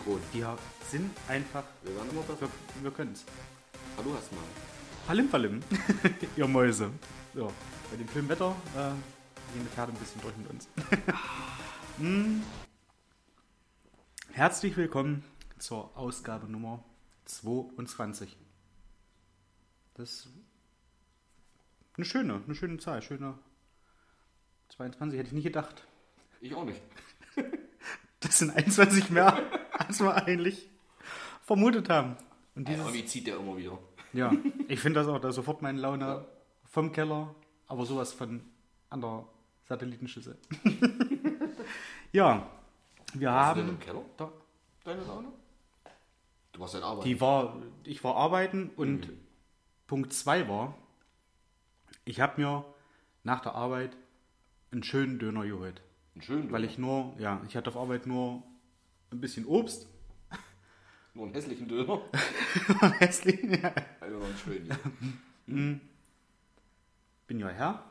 synchron. Die sind einfach. Wir werden immer besser. Wir, wir können es. Hallo erstmal. Palim Palim, ihr Mäuse. So, bei dem schönen Wetter äh, gehen die Pferde ein bisschen durch mit uns. Hm. Herzlich willkommen zur Ausgabe Nummer 22. Das ist eine schöne, eine schöne Zahl, schöne 22 hätte ich nicht gedacht. Ich auch nicht. Das sind 21 mehr, als wir eigentlich vermutet haben. Und Ja, dieses, irgendwie zieht der immer wieder. ja, ich finde das auch, da sofort meine Laune vom Keller, aber sowas von an der Satellitenschüssel. ja, wir Warst du denn haben. im Keller? Da, Deine Laune? Du warst halt arbeiten. die war, ich war arbeiten und Mhm. Punkt 2 war, ich habe mir nach der Arbeit einen schönen Döner geholt. Schön, Weil ich nur, ja, ich hatte auf Arbeit nur ein bisschen Obst. Nur einen hässlichen Döner. Hässlich, ja. Also noch einen schönen. Ja. bin ja Herr.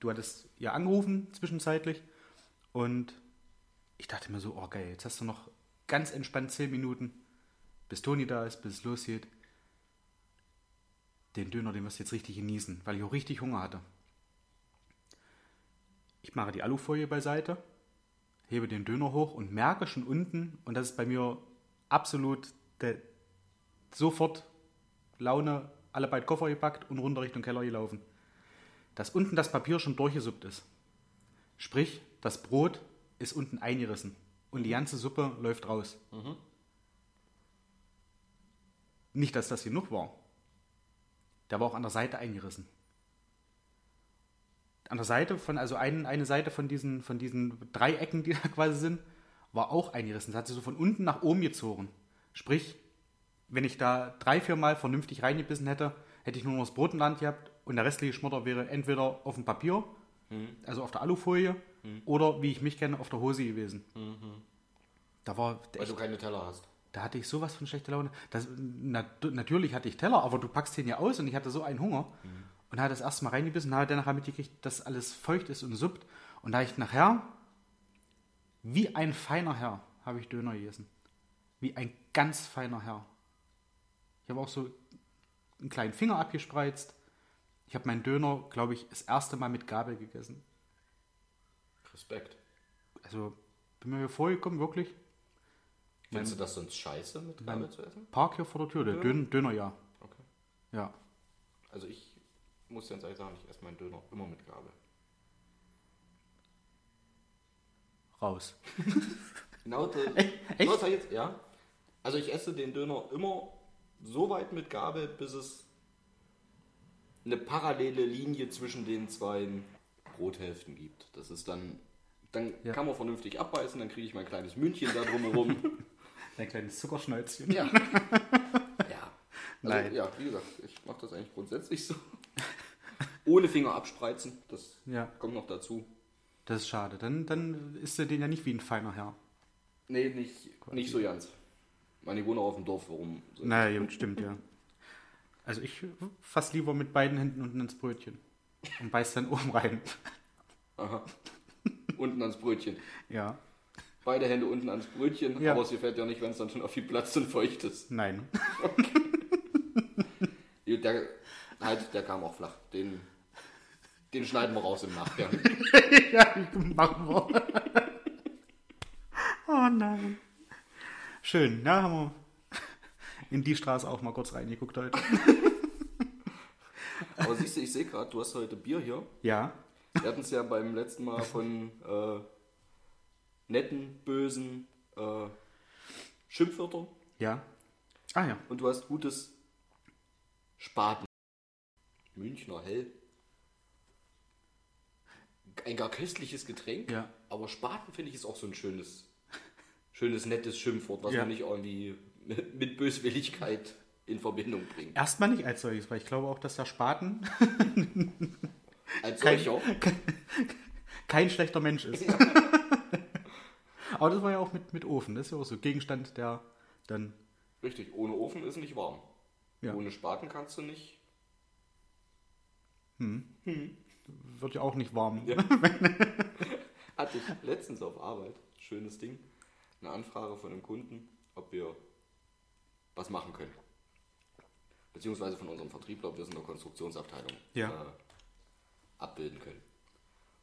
Du hattest ja angerufen zwischenzeitlich. Und ich dachte mir so, oh geil, jetzt hast du noch ganz entspannt 10 Minuten, bis Toni da ist, bis es losgeht. Den Döner, den wirst du jetzt richtig genießen, weil ich auch richtig Hunger hatte. Ich mache die Alufolie beiseite, hebe den Döner hoch und merke schon unten, und das ist bei mir absolut der, sofort Laune, alle beide Koffer gepackt und runter Richtung Keller gelaufen. Dass unten das Papier schon durchgesuppt ist. Sprich, das Brot ist unten eingerissen und die ganze Suppe läuft raus. Nicht, dass das genug war. Der war auch an der Seite eingerissen. An der Seite von, also ein, eine Seite von diesen, von diesen Dreiecken, die da quasi sind, war auch eingerissen. Das hat sich so von unten nach oben gezogen. Sprich, wenn ich da drei, vier Mal vernünftig reingebissen hätte, hätte ich nur noch das Brot in der Hand gehabt und der restliche Schmutter wäre entweder auf dem Papier, also auf der Alufolie, oder wie ich mich kenne, auf der Hose gewesen. Da war Weil echt, du keine Teller hast. da hatte ich sowas von schlechter Laune. Das, nat natürlich hatte ich Teller, aber du packst den ja aus und ich hatte so einen Hunger und habe das erste Mal reingebissen, habe dann nachher mitgekriegt, dass alles feucht ist und suppt. Und da ich nachher, wie ein feiner Herr, habe ich Döner gegessen. Wie ein ganz feiner Herr. Ich habe auch so einen kleinen Finger abgespreizt. Ich habe meinen Döner, glaube ich, das erste Mal mit Gabel gegessen. Respekt. Also bin mir vorgekommen, wirklich. Findest du das sonst scheiße, mit Gabel zu essen? Park hier vor der Tür, der Döner, Döner ja. Okay. Ja. Also ich muss ganz ehrlich sagen, ich esse meinen Döner immer mit Gabel. Raus. Genau das, Echt? genau jetzt, ja. Also ich esse den Döner immer so weit mit Gabel, bis es eine parallele Linie zwischen den zwei Brothälften gibt. Das ist dann, dann Ja. kann man vernünftig abbeißen, dann kriege ich mein kleines Mündchen da drumherum. Dein kleines Zuckerschnäuzchen. ja. Ja. Also, Nein. Ja, wie gesagt, ich mache das eigentlich grundsätzlich so. Ohne Finger abspreizen, das Ja, kommt noch dazu. das ist schade. Dann, dann ist er den ja nicht wie ein feiner Herr. Nee, nicht, nicht so ganz. Meine, ich wohne auch auf dem Dorf, warum? So Naja, ja, stimmt, ja. Also ich fass lieber mit beiden Händen unten ins Brötchen und beiß dann oben rein. Aha. Unten ans Brötchen. Ja, Beide Hände unten ans Brötchen, Ja. aber es gefällt ja nicht, wenn es dann schon auf viel Platz und feucht ist. nein. Der, halt, der kam auch flach. Den, den schneiden wir raus im Nachgang. ja, machen wir. oh nein. Schön, ja, haben wir in die Straße auch mal kurz reingeguckt heute. Aber siehst du, ich sehe gerade, du hast heute Bier hier. Ja, Wir hatten es ja beim letzten Mal von äh, netten, bösen äh, Schimpfwörtern. ja. Ah ja, Und du hast gutes Spaten. Münchner Hell. Ein gar köstliches Getränk. Ja. Aber Spaten finde ich ist auch so ein schönes, schönes, nettes Schimpfwort, was Ja. man nicht irgendwie mit, mit Böswilligkeit in Verbindung bringt. erstmal nicht als solches, weil ich glaube auch, dass der Spaten Als Kein- solcher. kein schlechter Mensch ist. Aber das war ja auch mit, mit Ofen. Das ist ja auch so Gegenstand, der dann. Richtig, ohne Ofen ist nicht warm. Ja. Ohne Spaten kannst du nicht. Wird ja auch nicht warm. Ja. Hatte ich letztens auf Arbeit. Schönes Ding. eine Anfrage von einem Kunden, ob wir was machen können. Beziehungsweise von unserem Vertriebler, ob wir es in der Konstruktionsabteilung Ja. äh, abbilden können.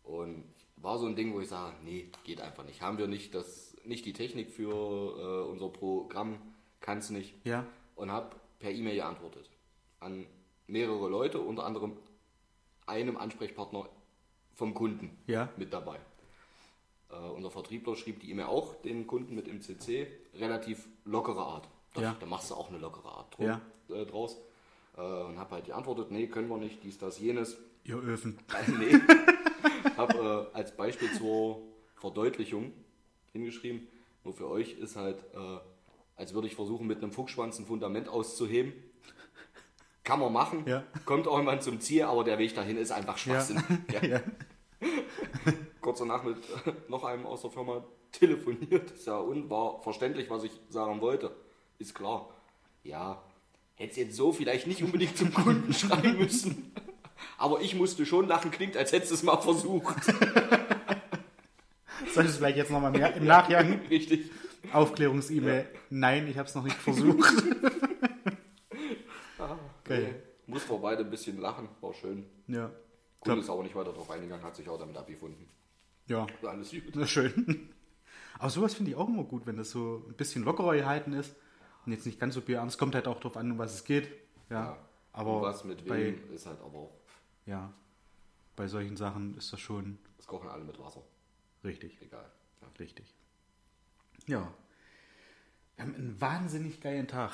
Und war so ein Ding, wo ich sage, nee, geht einfach nicht. Haben wir nicht, das, nicht die Technik für äh, unser Programm, kann es nicht. Ja. Und habe per E-Mail geantwortet an mehrere Leute, unter anderem einem Ansprechpartner vom Kunden Ja. mit dabei. Äh, unser Vertriebler schrieb die E-Mail auch den Kunden mit im CC, relativ lockere Art. Da, Ja. da machst du auch eine lockere Art drum, Ja. äh, draus. Äh, und habe halt geantwortet, nee, können wir nicht, dies, das, jenes. Ihr Öfen. Äh, nee. habe äh, als Beispiel zur Verdeutlichung hingeschrieben, nur für euch ist halt, äh, als würde ich versuchen, mit einem Fuchsschwanz ein Fundament auszuheben. Kann man machen, Ja. kommt irgendwann zum Ziel, aber der Weg dahin ist einfach Schwachsinn. Ja. Ja. Kurz danach mit äh, noch einem aus der Firma telefoniert. Ist ja und war verständlich, was ich sagen wollte. Ist klar. Ja, hätte jetzt so vielleicht nicht unbedingt zum Kunden schreiben müssen. Aber ich musste schon lachen, klingt, als hättest du es mal versucht. Soll ich es vielleicht jetzt nochmal mehr im Nachgang? Richtig. Aufklärungs-E-Mail. Nein, ich habe es noch nicht versucht. Mussten wir beide ein bisschen lachen, war schön. Ja. Kunde ist aber nicht weiter darauf eingegangen, hat sich auch damit abgefunden. Ja, War alles gut. ist schön. Aber sowas finde ich auch immer gut, wenn das so ein bisschen lockerer gehalten ist und jetzt nicht ganz so bierernst. Kommt halt auch drauf an, um was es geht. Ja. Ja. Aber Und was mit bei, wem ist halt aber auch, ja, bei solchen Sachen ist das schon das kochen alle mit Wasser. richtig. Egal. Ja. Richtig. Ja. Wir haben einen wahnsinnig geilen Tag.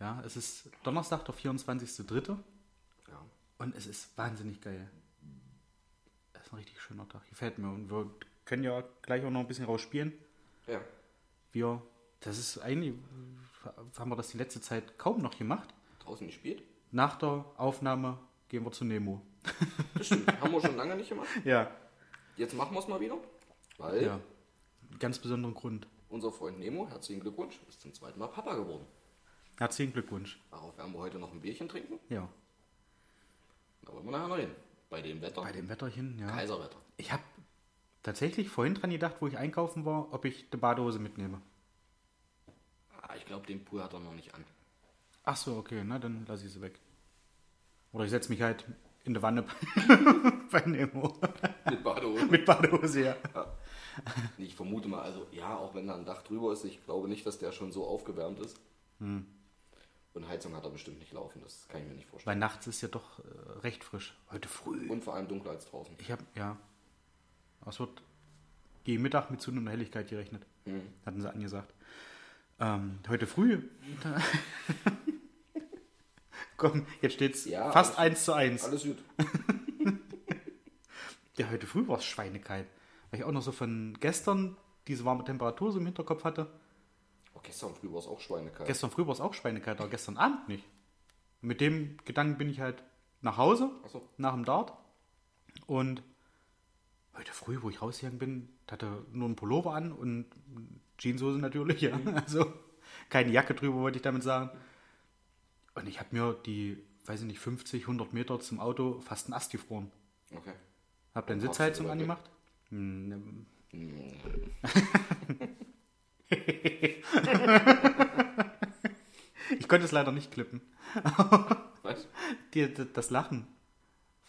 Ja, es ist Donnerstag, der 24.3. Ja. Und es ist wahnsinnig geil. Es ist ein richtig schöner Tag. Gefällt mir. Und wir können ja gleich auch noch ein bisschen rausspielen. ja. Wir, das ist eigentlich, haben wir das die letzte Zeit kaum noch gemacht. Draußen gespielt? Nach der Aufnahme gehen wir zu Nemo. Das stimmt. Haben wir schon lange nicht gemacht. Ja. Jetzt machen wir es mal wieder. Weil Ja. Ganz besonderen Grund. unser Freund Nemo, herzlichen Glückwunsch, ist zum zweiten Mal Papa geworden. Herzlichen Glückwunsch. Darauf werden wir heute noch ein Bierchen trinken. Ja. Da wollen wir nachher noch hin. Bei dem Wetter. Bei dem Wetterchen, ja. Kaiserwetter. Ich habe tatsächlich vorhin dran gedacht, wo ich einkaufen war, ob ich eine Badehose mitnehme. Ah, ich glaube, den Pool hat er noch nicht an. Ach so, okay, na dann lasse ich sie weg. Oder ich setze mich halt in die Wanne bei Nemo. Mit Badehose. Mit Badehose, ja. Ich vermute mal, also ja, auch wenn da ein Dach drüber ist, ich glaube nicht, dass der schon so aufgewärmt ist. Hm. Und Heizung hat er bestimmt nicht laufen, das kann ich mir nicht vorstellen. Weil nachts ist ja doch äh, recht frisch. Heute früh. Und vor allem dunkler als draußen. Ich habe, ja. Es wird gegen Mittag mit zunehmender Helligkeit gerechnet. Mhm. Hatten sie angesagt. Ähm, heute früh. Komm, jetzt steht's Ja, fast eins zu eins. Alles gut. Ja, heute früh war es schweinekalt. Weil ich auch noch so von gestern diese warme Temperatur so im Hinterkopf hatte. Oh, gestern früh war es auch schweinekalt. Gestern früh war es auch schweinekalt, aber gestern Abend nicht. Mit dem Gedanken bin ich halt nach Hause, Achso. nach dem Dart. Und heute früh, wo ich rausgegangen bin, hatte nur ein Pullover an und Jeanshose natürlich, ja. Also keine Jacke drüber, wollte ich damit sagen. Und ich habe mir die, weiß ich nicht, 50, 100 Meter zum Auto fast einen Ast gefroren. Okay. Hab dann Sitzheizung angemacht. Hm, ne- ich konnte es leider nicht klippen. Was? Die, das Lachen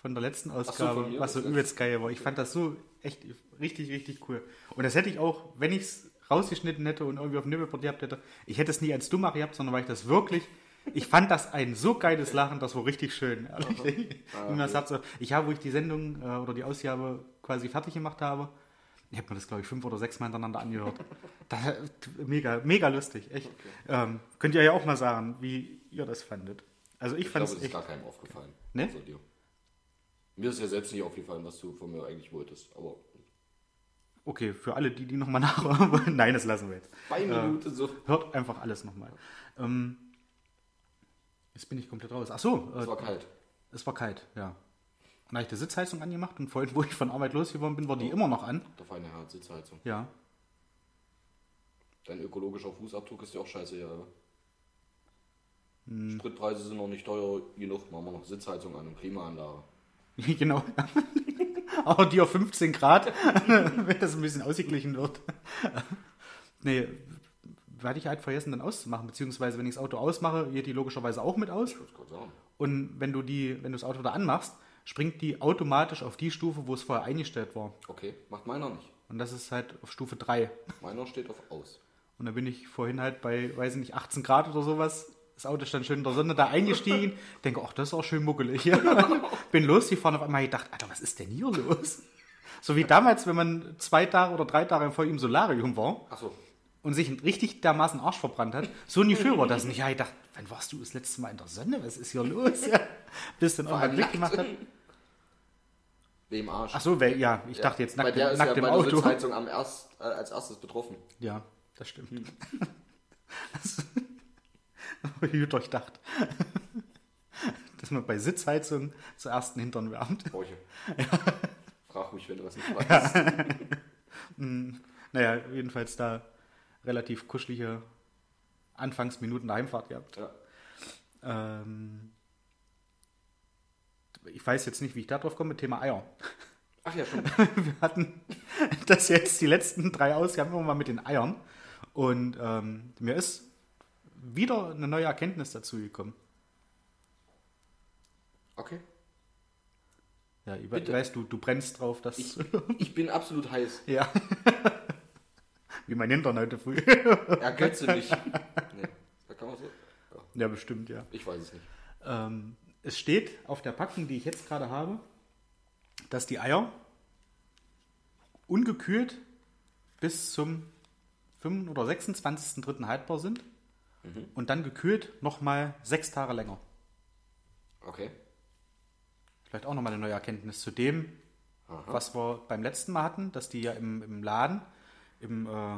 von der letzten Ausgabe, mir, was so übelst geil war. Ich fand das so echt richtig, richtig cool. Und das hätte ich auch, wenn ich es rausgeschnitten hätte und irgendwie auf dem Nippelport gehabt hätte, ich hätte es nie als Dummer gehabt, sondern weil ich das wirklich, ich fand das ein so geiles Lachen, das war richtig schön. das sagt, so, ich habe, wo ich die Sendung äh, oder die Ausgabe quasi fertig gemacht habe, ich habe mir das, glaube ich, fünf oder sechs Mal hintereinander angehört. Das, mega, mega lustig, echt. Ähm, könnt ihr ja auch mal sagen, wie ihr das fandet. Also ich, Ich fand glaube, es es ist echt. gar keinem aufgefallen. Ne? Außer dir. Mir ist ja selbst nicht aufgefallen, was du von mir eigentlich wolltest. Aber Okay, für alle, die die nochmal nachhören wollen. Nein, das lassen wir jetzt. bei Minute so. Hört einfach alles nochmal. Ähm, jetzt bin ich komplett raus. Ach so, Es äh, war kalt. es war kalt, ja. Dann habe ich die Sitzheizung angemacht und vorhin, wo ich von Arbeit losgeworden bin, war die immer noch an. Der feine Herr hat Sitzheizung. Ja. Dein ökologischer Fußabdruck ist ja auch scheiße, ja. Hm. Spritpreise sind noch nicht teuer genug, machen wir noch Sitzheizung an und Klimaanlage. genau. Aber die auf 15 Grad, wenn das ein bisschen ausgeglichen wird. Nee, werde ich halt vergessen, dann auszumachen. Beziehungsweise, wenn ich das Auto ausmache, geht die logischerweise auch mit aus. Ich würde gerade sagen. Und wenn du, die, wenn du das Auto da anmachst, springt die automatisch auf die Stufe, wo es vorher eingestellt war. Okay, macht meiner nicht. Und das ist halt auf Stufe 3. Meiner steht auf aus. Und da bin ich vorhin halt bei, weiß ich nicht, 18 Grad oder sowas. Das Auto stand schön in der Sonne da eingestiegen. Denke, ach, das ist auch schön muckelig. bin losgefahren, auf einmal gedacht, Alter, was ist denn hier los? So wie damals, wenn man zwei Tage oder drei Tage vor ihm Solarium war Achso, und sich richtig dermaßen Arsch verbrannt hat. So ein Gefühl war das nicht. Ja, ich dachte, wann warst du das letzte Mal in der Sonne? Was ist hier los? Bis dann auch allem Blick gemacht hat. Wem Arsch. Ach so, weil, ja, ich Ja, dachte jetzt Bei nackt, der im- ist nackt ja im bei der Auto. Sitzheizung am erst, äh, als erstes betroffen. Ja, das stimmt. Das- Gut durchdacht. Dass man bei Sitzheizung zuerst den Hintern wärmt. Bräuche. Frag mich, wenn du was nicht weißt. Naja, jedenfalls da relativ kuschelige Anfangsminuten der Heimfahrt gehabt. Ja. Ähm, ich weiß jetzt nicht, wie ich da drauf komme, Thema Eier. Ach ja, schon. Wir hatten das jetzt die letzten drei Ausgaben immer mal mit den Eiern. Und ähm, mir ist wieder eine neue Erkenntnis dazu gekommen. Okay. Ja, ich Bitte. weißt du, du brennst drauf, dass. Ich, ich bin absolut heiß. ja. Wie mein Hintern heute früh. Ergötze mich. Nee, da kann man so. Ja, ja, bestimmt, ja. ich weiß es nicht. Ähm, es steht auf der Packung, die ich jetzt gerade habe, dass die Eier ungekühlt bis zum 5. oder 26.3. haltbar sind und dann gekühlt nochmal sechs Tage länger. Okay. Vielleicht auch nochmal eine neue Erkenntnis zu dem, Aha. was wir beim letzten Mal hatten, dass die ja im, im Laden, im, äh,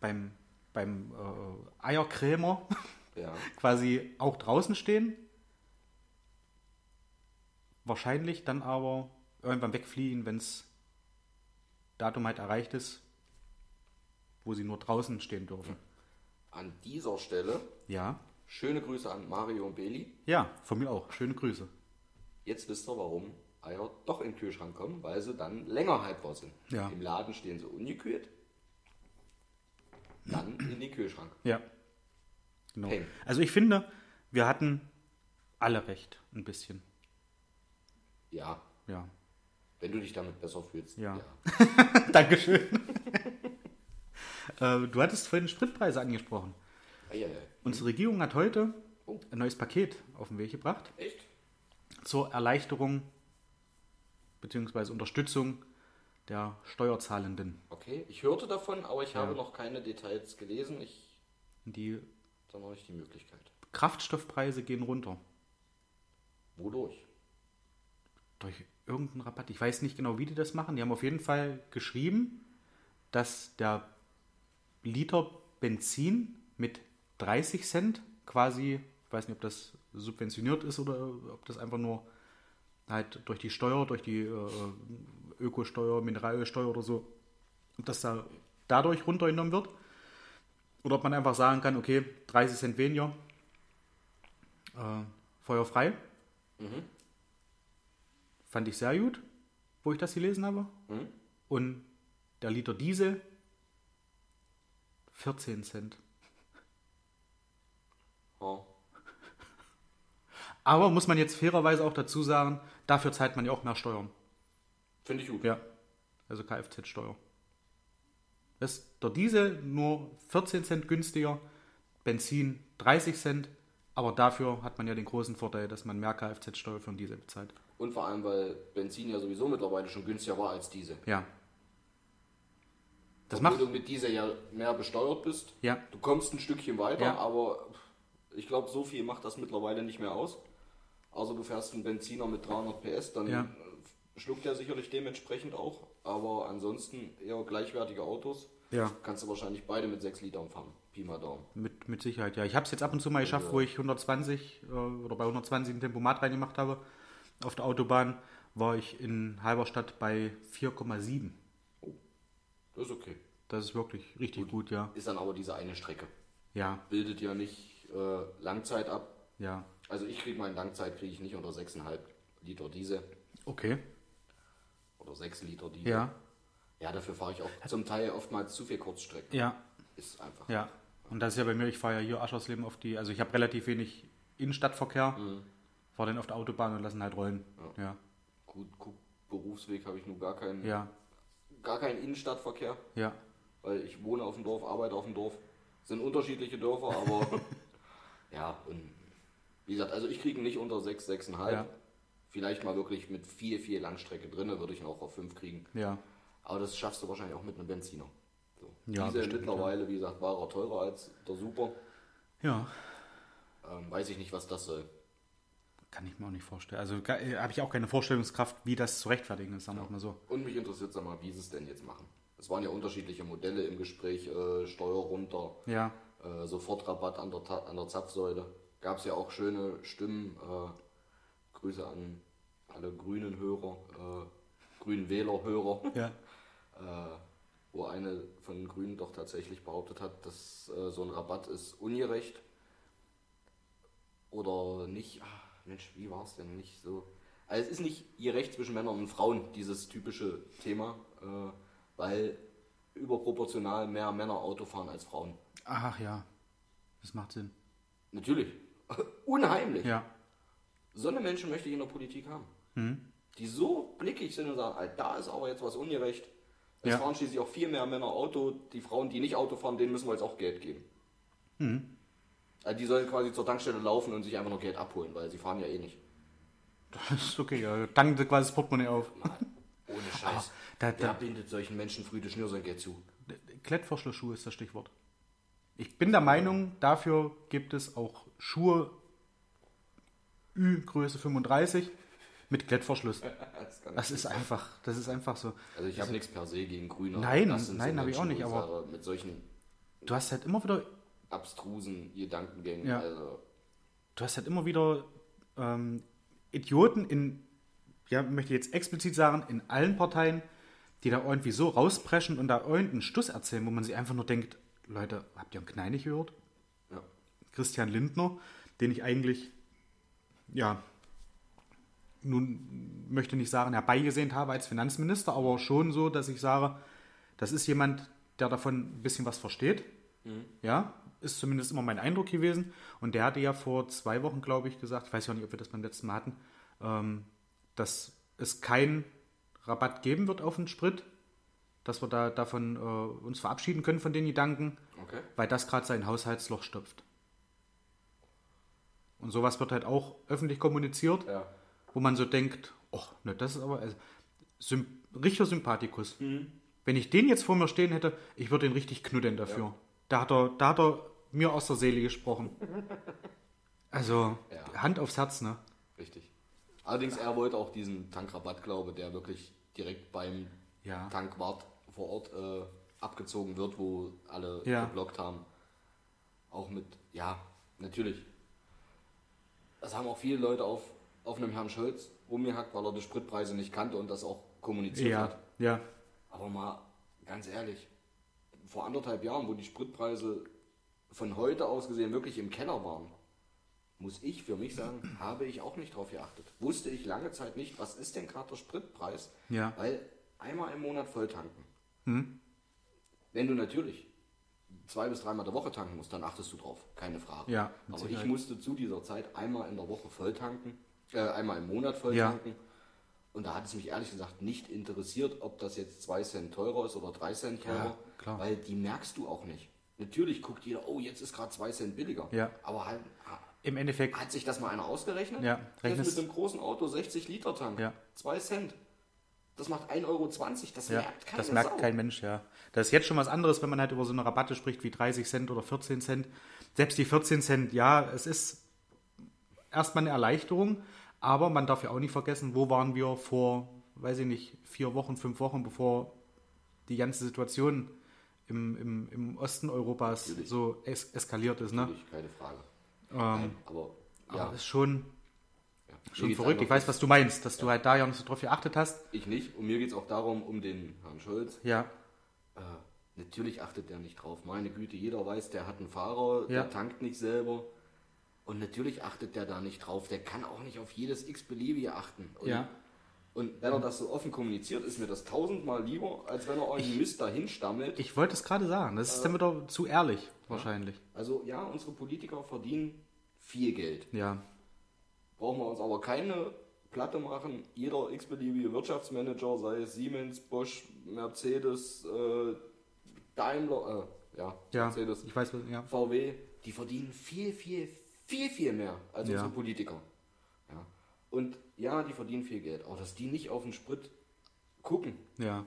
beim, beim äh, Eierkrämer Ja. quasi auch draußen stehen. Wahrscheinlich dann aber irgendwann wegfliegen, wenn das Datum halt erreicht ist, wo sie nur draußen stehen dürfen. An dieser Stelle Ja, schöne Grüße an Mario und Beli. ja, von mir auch. Schöne Grüße. Jetzt wisst ihr, warum Eier doch in den Kühlschrank kommen, weil sie dann länger haltbar sind. Ja. Im Laden stehen sie ungekühlt, dann in den Kühlschrank. Ja. Genau. Hey. Also ich finde, wir hatten alle recht, ein bisschen. Ja, Ja. wenn du dich damit besser fühlst. Ja. Dankeschön. äh, du hattest vorhin Spritpreise angesprochen. Eieiei. Unsere Regierung hat heute Oh. ein neues Paket auf den Weg gebracht. Echt? zur Erleichterung bzw. Unterstützung der Steuerzahlenden. Okay, ich hörte davon, aber ich habe Ja. noch keine Details gelesen. Ich Die habe noch nicht die Möglichkeit. Kraftstoffpreise gehen runter. Wodurch? Durch irgendeinen Rabatt. Ich weiß nicht genau, wie die das machen. Die haben auf jeden Fall geschrieben, dass der Liter Benzin mit 30 Cent quasi, ich weiß nicht, ob das subventioniert ist oder ob das einfach nur halt durch die Steuer, durch die äh, Ökosteuer, Mineralölsteuer oder so, ob das da dadurch runtergenommen wird. Oder ob man einfach sagen kann, okay, 30 Cent weniger, äh, feuerfrei. Fand ich sehr gut, wo ich das gelesen habe. Mhm. Und der Liter Diesel 14 Cent. Ja. Aber muss man jetzt fairerweise auch dazu sagen, dafür zahlt man ja auch mehr Steuern. Finde ich gut. Ja. Also Kfz-Steuer. Ist der Diesel nur 14 Cent günstiger, Benzin 30 Cent, aber dafür hat man ja den großen Vorteil, dass man mehr Kfz-Steuer für den Diesel bezahlt. Und vor allem, weil Benzin ja sowieso mittlerweile schon günstiger war als Diesel. Ja. Das Obwohl macht. du mit Diesel ja mehr besteuert bist. Ja. Du kommst ein Stückchen weiter, Ja. aber ich glaube, so viel macht das mittlerweile nicht mehr aus. Also du fährst einen Benziner mit 300 PS, dann Ja. schluckt er sicherlich dementsprechend auch. Aber ansonsten eher gleichwertige Autos. Ja. Kannst du wahrscheinlich beide mit 6 Litern fahren. Pi mal Daumen. Mit, mit Sicherheit, ja. Ich habe es jetzt ab und zu mal geschafft, wo ich 120 äh, oder bei 120 ein Tempomat reingemacht habe. Auf der Autobahn war ich in Halberstadt bei 4,7. Das ist okay. Das ist wirklich richtig gut, ja. Ist dann aber diese eine Strecke. Ja, Bildet ja nicht äh, Langzeit ab. ja. Also ich kriege meine Langzeit kriege ich nicht unter 6,5 Liter Diesel Okay. oder 6 Liter Diesel. Ja, Ja, dafür fahre ich auch zum Teil oftmals zu viel Kurzstrecke. ja. ist einfach. Ja. Und das ist ja bei mir, ich fahre ja hier Aschersleben auf die, also ich habe relativ wenig Innenstadtverkehr, Mhm. Fahre dann auf der Autobahn und lassen halt rollen. Ja. Gut, gut, Berufsweg habe ich nun gar keinen, Ja. gar keinen Innenstadtverkehr, Ja. weil ich wohne auf dem Dorf, arbeite auf dem Dorf. Sind unterschiedliche Dörfer, aber ja, und wie gesagt, also ich kriege nicht unter 6, 6,5. Ja. Vielleicht mal wirklich mit viel, viel Langstrecke drin, würde ich auch auf 5 kriegen. Ja. Aber das schaffst du wahrscheinlich auch mit einem Benziner. So. Ja, Diese bestimmt, mittlerweile, wie gesagt, war er teurer als der Super. Ja. Ähm, weiß ich nicht, was das soll. Kann ich mir auch nicht vorstellen. Also äh, habe ich auch keine Vorstellungskraft, wie das zu rechtfertigen ist, sagen wir mal so. Und mich interessiert sag mal, wie sie es denn jetzt machen. Es waren ja unterschiedliche Modelle im Gespräch, äh, Steuer runter, Ja. äh, Sofortrabatt an der, Ta- an der Zapfsäule. Gab es ja auch schöne Stimmen. Äh, Grüße an alle grünen Hörer, äh, grünen Wählerhörer, Ja. äh, wo eine von den Grünen doch tatsächlich behauptet hat, dass so ein Rabatt ist ungerecht. Oder nicht. Ach, Mensch, wie war es denn nicht so? Also es ist nicht gerecht zwischen Männern und Frauen, dieses typische Thema, äh, weil überproportional mehr Männer Auto fahren als Frauen. Ach ja. Das macht Sinn. Natürlich. Unheimlich. Ja. So eine Menschen möchte ich in der Politik haben. Die so blickig sind und sagen, Alter, da ist aber jetzt was ungerecht. Es Ja. fahren schließlich auch viel mehr Männer Auto. Die Frauen, die nicht Auto fahren, denen müssen wir jetzt auch Geld geben. Also die sollen quasi zur Tankstelle laufen und sich einfach nur Geld abholen, weil sie fahren ja eh nicht. Das ist okay, ja. Danke quasi das Portemonnaie auf. Mann, ohne Scheiß. da- Wer da- bindet solchen Menschen früh das Schnürsenkel zu? Klettverschlussschuhe ist das Stichwort. Ich bin der Meinung, dafür gibt es auch Schuhe Ü Größe 35 mit Klettverschluss. Das Das ist nicht. einfach, das ist einfach so. Also ich habe nichts per se gegen Grüne. Nein, nein, hab ich auch nicht, aber- Mit solchen Du hast halt immer wieder, abstrusen Gedankengängen. Ja. Also, du hast halt immer wieder ähm, Idioten in, ja, möchte ich jetzt explizit sagen, in allen Parteien, die da irgendwie so rauspreschen und da irgendeinen Stuss erzählen, wo man sich einfach nur denkt, Leute, habt ihr einen Knein nicht gehört? ja. Christian Lindner, den ich eigentlich, ja, nun möchte nicht sagen, herbeigesehnt habe als Finanzminister, aber schon so, dass ich sage, das ist jemand, der davon ein bisschen was versteht. Ja, ist zumindest immer mein Eindruck gewesen. Und der hatte ja vor zwei Wochen, glaube ich, gesagt, ich weiß ja nicht, ob wir das beim letzten Mal hatten, ähm, dass es keinen Rabatt geben wird auf den Sprit, dass wir da davon äh, uns verabschieden können von den Gedanken Okay. weil das gerade sein Haushaltsloch stopft. Und sowas wird halt auch öffentlich kommuniziert, Ja. wo man so denkt, ach, ne, das ist aber also, symp richtiger Sympathikus. Wenn ich den jetzt vor mir stehen hätte, ich würde ihn richtig knuddeln dafür. Da, hat er, da hat er mir aus der Seele gesprochen. Also, Ja. Hand aufs Herz, ne? Richtig. Allerdings, er wollte auch diesen Tankrabatt, glaube der wirklich direkt beim Ja. Tankwart vor Ort äh, abgezogen wird, wo alle Ja. geblockt haben. Auch mit, ja, natürlich. Das haben auch viele Leute auf, auf einem Herrn Scholz rumgehackt, weil er die Spritpreise nicht kannte und das auch kommuniziert Ja, hat. ja, Aber mal ganz ehrlich, vor anderthalb Jahren, wo die Spritpreise von heute aus gesehen wirklich im Keller waren, muss ich für mich sagen, habe ich auch nicht drauf geachtet. Wusste ich lange Zeit nicht, was ist denn gerade der Spritpreis? Ja. Weil einmal im Monat voll tanken. Wenn du natürlich zwei bis dreimal der Woche tanken musst, dann achtest du drauf, keine Frage. Ja, Aber ich Sicherheit. musste zu dieser Zeit einmal in der Woche voll tanken, äh, einmal im Monat voll Ja. tanken. Und da hat es mich ehrlich gesagt nicht interessiert, ob das jetzt zwei Cent teurer ist oder drei Cent teurer, Ja, klar. weil die merkst du auch nicht. Natürlich guckt jeder, oh, jetzt ist gerade zwei Cent billiger. Ja. Aber halt, Im Endeffekt, hat sich das mal einer ausgerechnet? Ja, Jetzt rechnest- mit einem großen Auto 60 Liter Tank, Ja. zwei Cent. Das macht 1,20 Euro, das ja, merkt keine das merkt Sau. kein Mensch, ja. Das ist jetzt schon was anderes, wenn man halt über so eine Rabatte spricht wie 30 Cent oder 14 Cent. Selbst die 14 Cent, ja, es ist erstmal eine Erleichterung, aber man darf ja auch nicht vergessen, wo waren wir vor, weiß ich nicht, vier Wochen, fünf Wochen, bevor die ganze Situation im, im, im Osten Europas Natürlich. so es, eskaliert ist. Ne? Natürlich, keine Frage. Ähm, Nein, aber aber ja, das ist schon, ja. schon verrückt. Ich weiß, was du meinst, dass du halt da ja nicht so drauf geachtet hast. Ich nicht. Und mir geht es auch darum, um den Herrn Scholz. Ja, Äh, natürlich achtet der nicht drauf. Meine Güte, jeder weiß, der hat einen Fahrer, Ja. der tankt nicht selber. Und natürlich achtet der da nicht drauf. Der kann auch nicht auf jedes x-beliebige achten. Und ja, Und wenn er das so offen kommuniziert, ist mir das tausendmal lieber, als wenn er euren Mist dahin stammelt. Ich wollte es gerade sagen. Das ist dann wieder zu ehrlich, wahrscheinlich. Also ja, unsere Politiker verdienen viel Geld. Ja. Brauchen wir uns aber keine Platte machen. Jeder x-beliebige Wirtschaftsmanager, sei es Siemens, Bosch, Mercedes, äh, Daimler, äh, ja, Ja. Mercedes, Ich weiß, ja. VW, die verdienen viel, viel, viel, viel mehr als Ja. unsere Politiker. Ja. Und ja, die verdienen viel Geld, aber dass die nicht auf den Sprit gucken, Ja.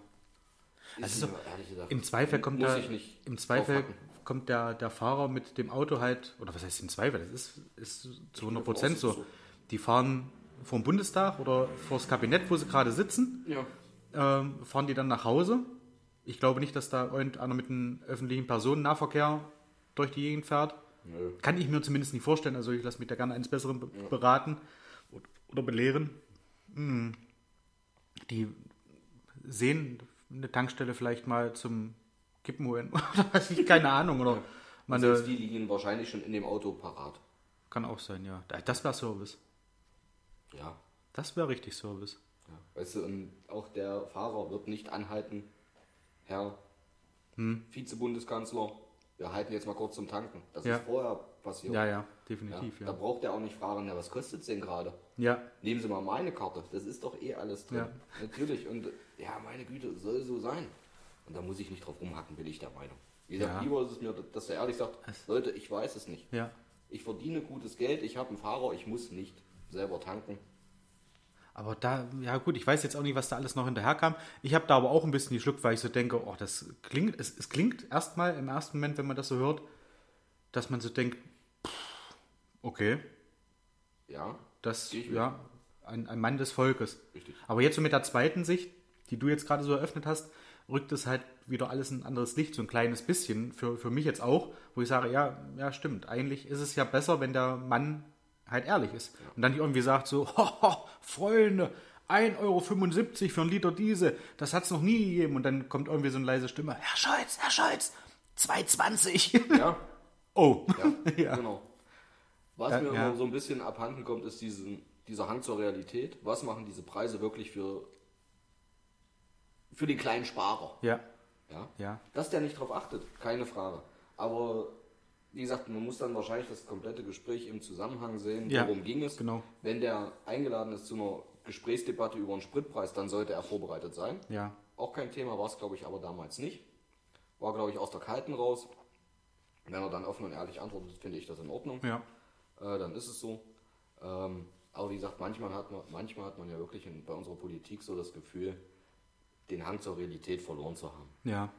ist Also gesagt, Im Zweifel kommt nicht im Zweifel aufhacken. kommt der, der Fahrer mit dem Auto halt, oder was heißt im Zweifel, das ist, ist zu 100 davon Prozent so. so. Die fahren vom Bundestag oder vors Kabinett, wo sie gerade sitzen, Ja. ähm, fahren die dann nach Hause. Ich glaube nicht, dass da irgendeiner mit einem öffentlichen Personennahverkehr durch die Gegend fährt. Nö. Kann ich mir zumindest nicht vorstellen. Also ich lasse mich da gerne eines Besseren be beraten oder- belehren. Hm. Die sehen eine Tankstelle vielleicht mal zum Kippen holen oder weiß ich, keine Ahnung. Oder meine, selbst die liegen wahrscheinlich schon in dem Auto parat. kann auch sein, ja. Das wäre Service. Ja. Das wäre richtig Service. ja. Weißt du, und auch der Fahrer wird nicht anhalten, Herr Hm. Vizebundeskanzler, wir halten jetzt mal kurz zum Tanken. Das Ja. ist vorher passiert. Ja, ja, Ja, definitiv, Da ja. braucht er auch nicht fragen, ja, was kostet es denn gerade? Ja, Nehmen Sie mal meine Karte, das ist doch eh alles drin. Ja. Natürlich, und ja, meine Güte, soll so sein. Und da muss ich nicht drauf rumhacken, bin ich der Meinung. Wie gesagt, Ja. lieber ist es mir, dass er ehrlich sagt, Leute, ich weiß es nicht. ja. Ich verdiene gutes Geld, ich habe einen Fahrer, ich muss nicht selber tanken. Aber da, ja gut, ich weiß jetzt auch nicht, was da alles noch hinterher kam. Ich habe da aber auch ein bisschen geschluckt, weil ich so denke, oh, das klingt, es, es klingt erstmal im ersten Moment, wenn man das so hört, dass man so denkt, pff, okay, Ja, das, ja, ein, ein Mann des Volkes. Richtig. Aber jetzt so mit der zweiten Sicht, die du jetzt gerade so eröffnet hast, rückt es halt wieder alles in ein anderes Licht, so ein kleines bisschen, für, für mich jetzt auch, wo ich sage, ja, ja, stimmt, eigentlich ist es ja besser, wenn der Mann halt ehrlich ist. Und dann nicht irgendwie sagt so, Haha, Freunde, 1,75 Euro für einen Liter Diesel, das hat es noch nie gegeben. Und dann kommt irgendwie so eine leise Stimme, Herr Scholz, Herr Scholz, 2,20. ja, oh, ja, Ja. genau. Was mir ja. immer so ein bisschen abhanden kommt, ist diesen, dieser Hang zur Realität. Was machen diese Preise wirklich für, für den kleinen Sparer? ja, Ja? ja, Dass der nicht drauf achtet, keine Frage. Aber wie gesagt, man muss dann wahrscheinlich das komplette Gespräch im Zusammenhang sehen, Ja, worum ging es. genau. Wenn der eingeladen ist zu einer Gesprächsdebatte über einen Spritpreis, dann sollte er vorbereitet sein. ja, Auch kein Thema war es, glaube ich, aber damals nicht. War, glaube ich, aus der Kalten raus. Wenn er dann offen und ehrlich antwortet, finde ich das in Ordnung. ja, Äh, dann ist es so. Ähm, aber wie gesagt, manchmal hat man, manchmal hat man ja wirklich in, bei unserer Politik so das Gefühl, den Hang zur Realität verloren zu haben ja,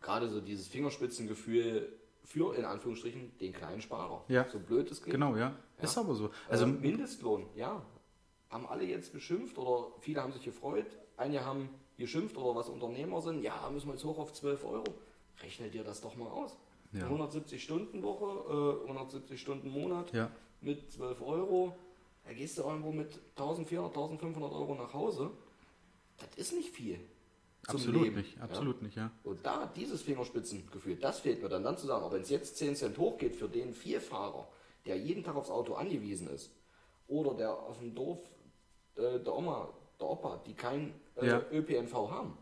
gerade so dieses Fingerspitzengefühl für, in Anführungsstrichen, den kleinen Sparer. Ja. So blöd es klingt. genau, ja. Ist aber so. Also Also, Mindestlohn, ja. Haben alle jetzt geschimpft oder viele haben sich gefreut. Einige haben geschimpft oder was Unternehmer sind. Ja, müssen wir jetzt hoch auf 12 Euro. Rechne dir das doch mal aus. Ja. 170 Stunden Woche, äh, 170 Stunden Monat ja, mit 12 Euro. Da gehst du irgendwo mit 1400, 1500 Euro nach Hause. Das ist nicht viel. zum absolut Leben, nicht, ja. absolut nicht, ja. Und da dieses Fingerspitzengefühl, das fehlt mir dann, dann zu sagen, aber wenn es jetzt 10 Cent hochgeht für den Vierfahrer, der jeden Tag aufs Auto angewiesen ist, oder der auf dem Dorf äh, der Oma, der Opa, die kein äh, Ja. ÖPNV haben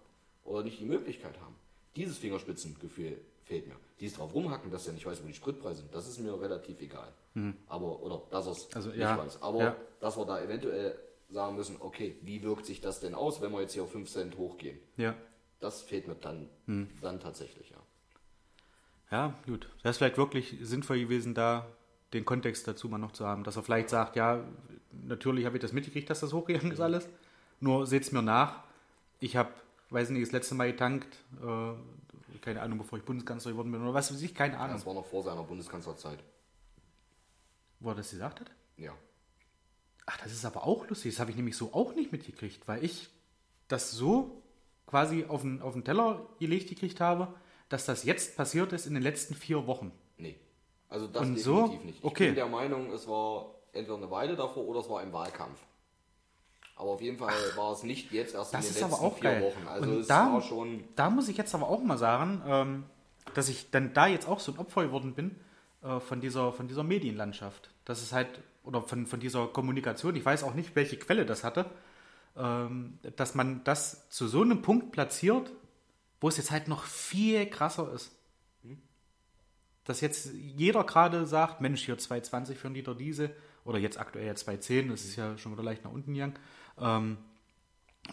oder nicht die Möglichkeit haben, dieses Fingerspitzengefühl fehlt mir. Dieses drauf rumhacken, dass er nicht weiß, wo die Spritpreise sind, das ist mir relativ egal. Aber, oder dass er es Mhm. Also, nicht ja, weiß. Aber ja. dass wir da eventuell sagen müssen, okay, wie wirkt sich das denn aus, wenn wir jetzt hier auf 5 Cent hochgehen? Ja, Das fehlt mir dann, Hm. dann tatsächlich, ja. ja, gut. Das ist vielleicht wirklich sinnvoll gewesen, da den Kontext dazu mal noch zu haben, dass er vielleicht sagt, ja, natürlich habe ich das mitgekriegt, dass das hochgegangen ist alles, nur seht es mir nach. Ich habe, weiß nicht, das letzte Mal getankt, äh, keine Ahnung, bevor ich Bundeskanzler geworden bin oder was weiß ich, keine Ahnung, Das war noch vor seiner Bundeskanzlerzeit. wo er das gesagt hat. Ja. Ach, das ist aber auch lustig. Das habe ich nämlich so auch nicht mitgekriegt, weil ich das so quasi auf den, auf den Teller gelegt gekriegt habe, dass das jetzt passiert ist in den letzten vier Wochen. Nee. Also das Und definitiv so? nicht. Ich Okay. bin der Meinung, es war entweder eine Weile davor oder es war im Wahlkampf. Aber auf jeden Fall war es nicht jetzt erst in den ist letzten aber auch vier geil. Wochen. Also Und es da- war schon. Da muss ich jetzt aber auch mal sagen, ähm, dass ich dann da jetzt auch so ein Opfer geworden bin äh, von, dieser, von dieser Medienlandschaft. Das ist halt, oder von, von dieser Kommunikation, ich weiß auch nicht, welche Quelle das hatte, ähm, dass man das zu so einem Punkt platziert, wo es jetzt halt noch viel krasser ist. Dass jetzt jeder gerade sagt, Mensch, hier 2,20 für einen Liter Diesel oder jetzt aktuell ja 2,10, das ist ja schon wieder leicht nach unten gegangen. Ähm,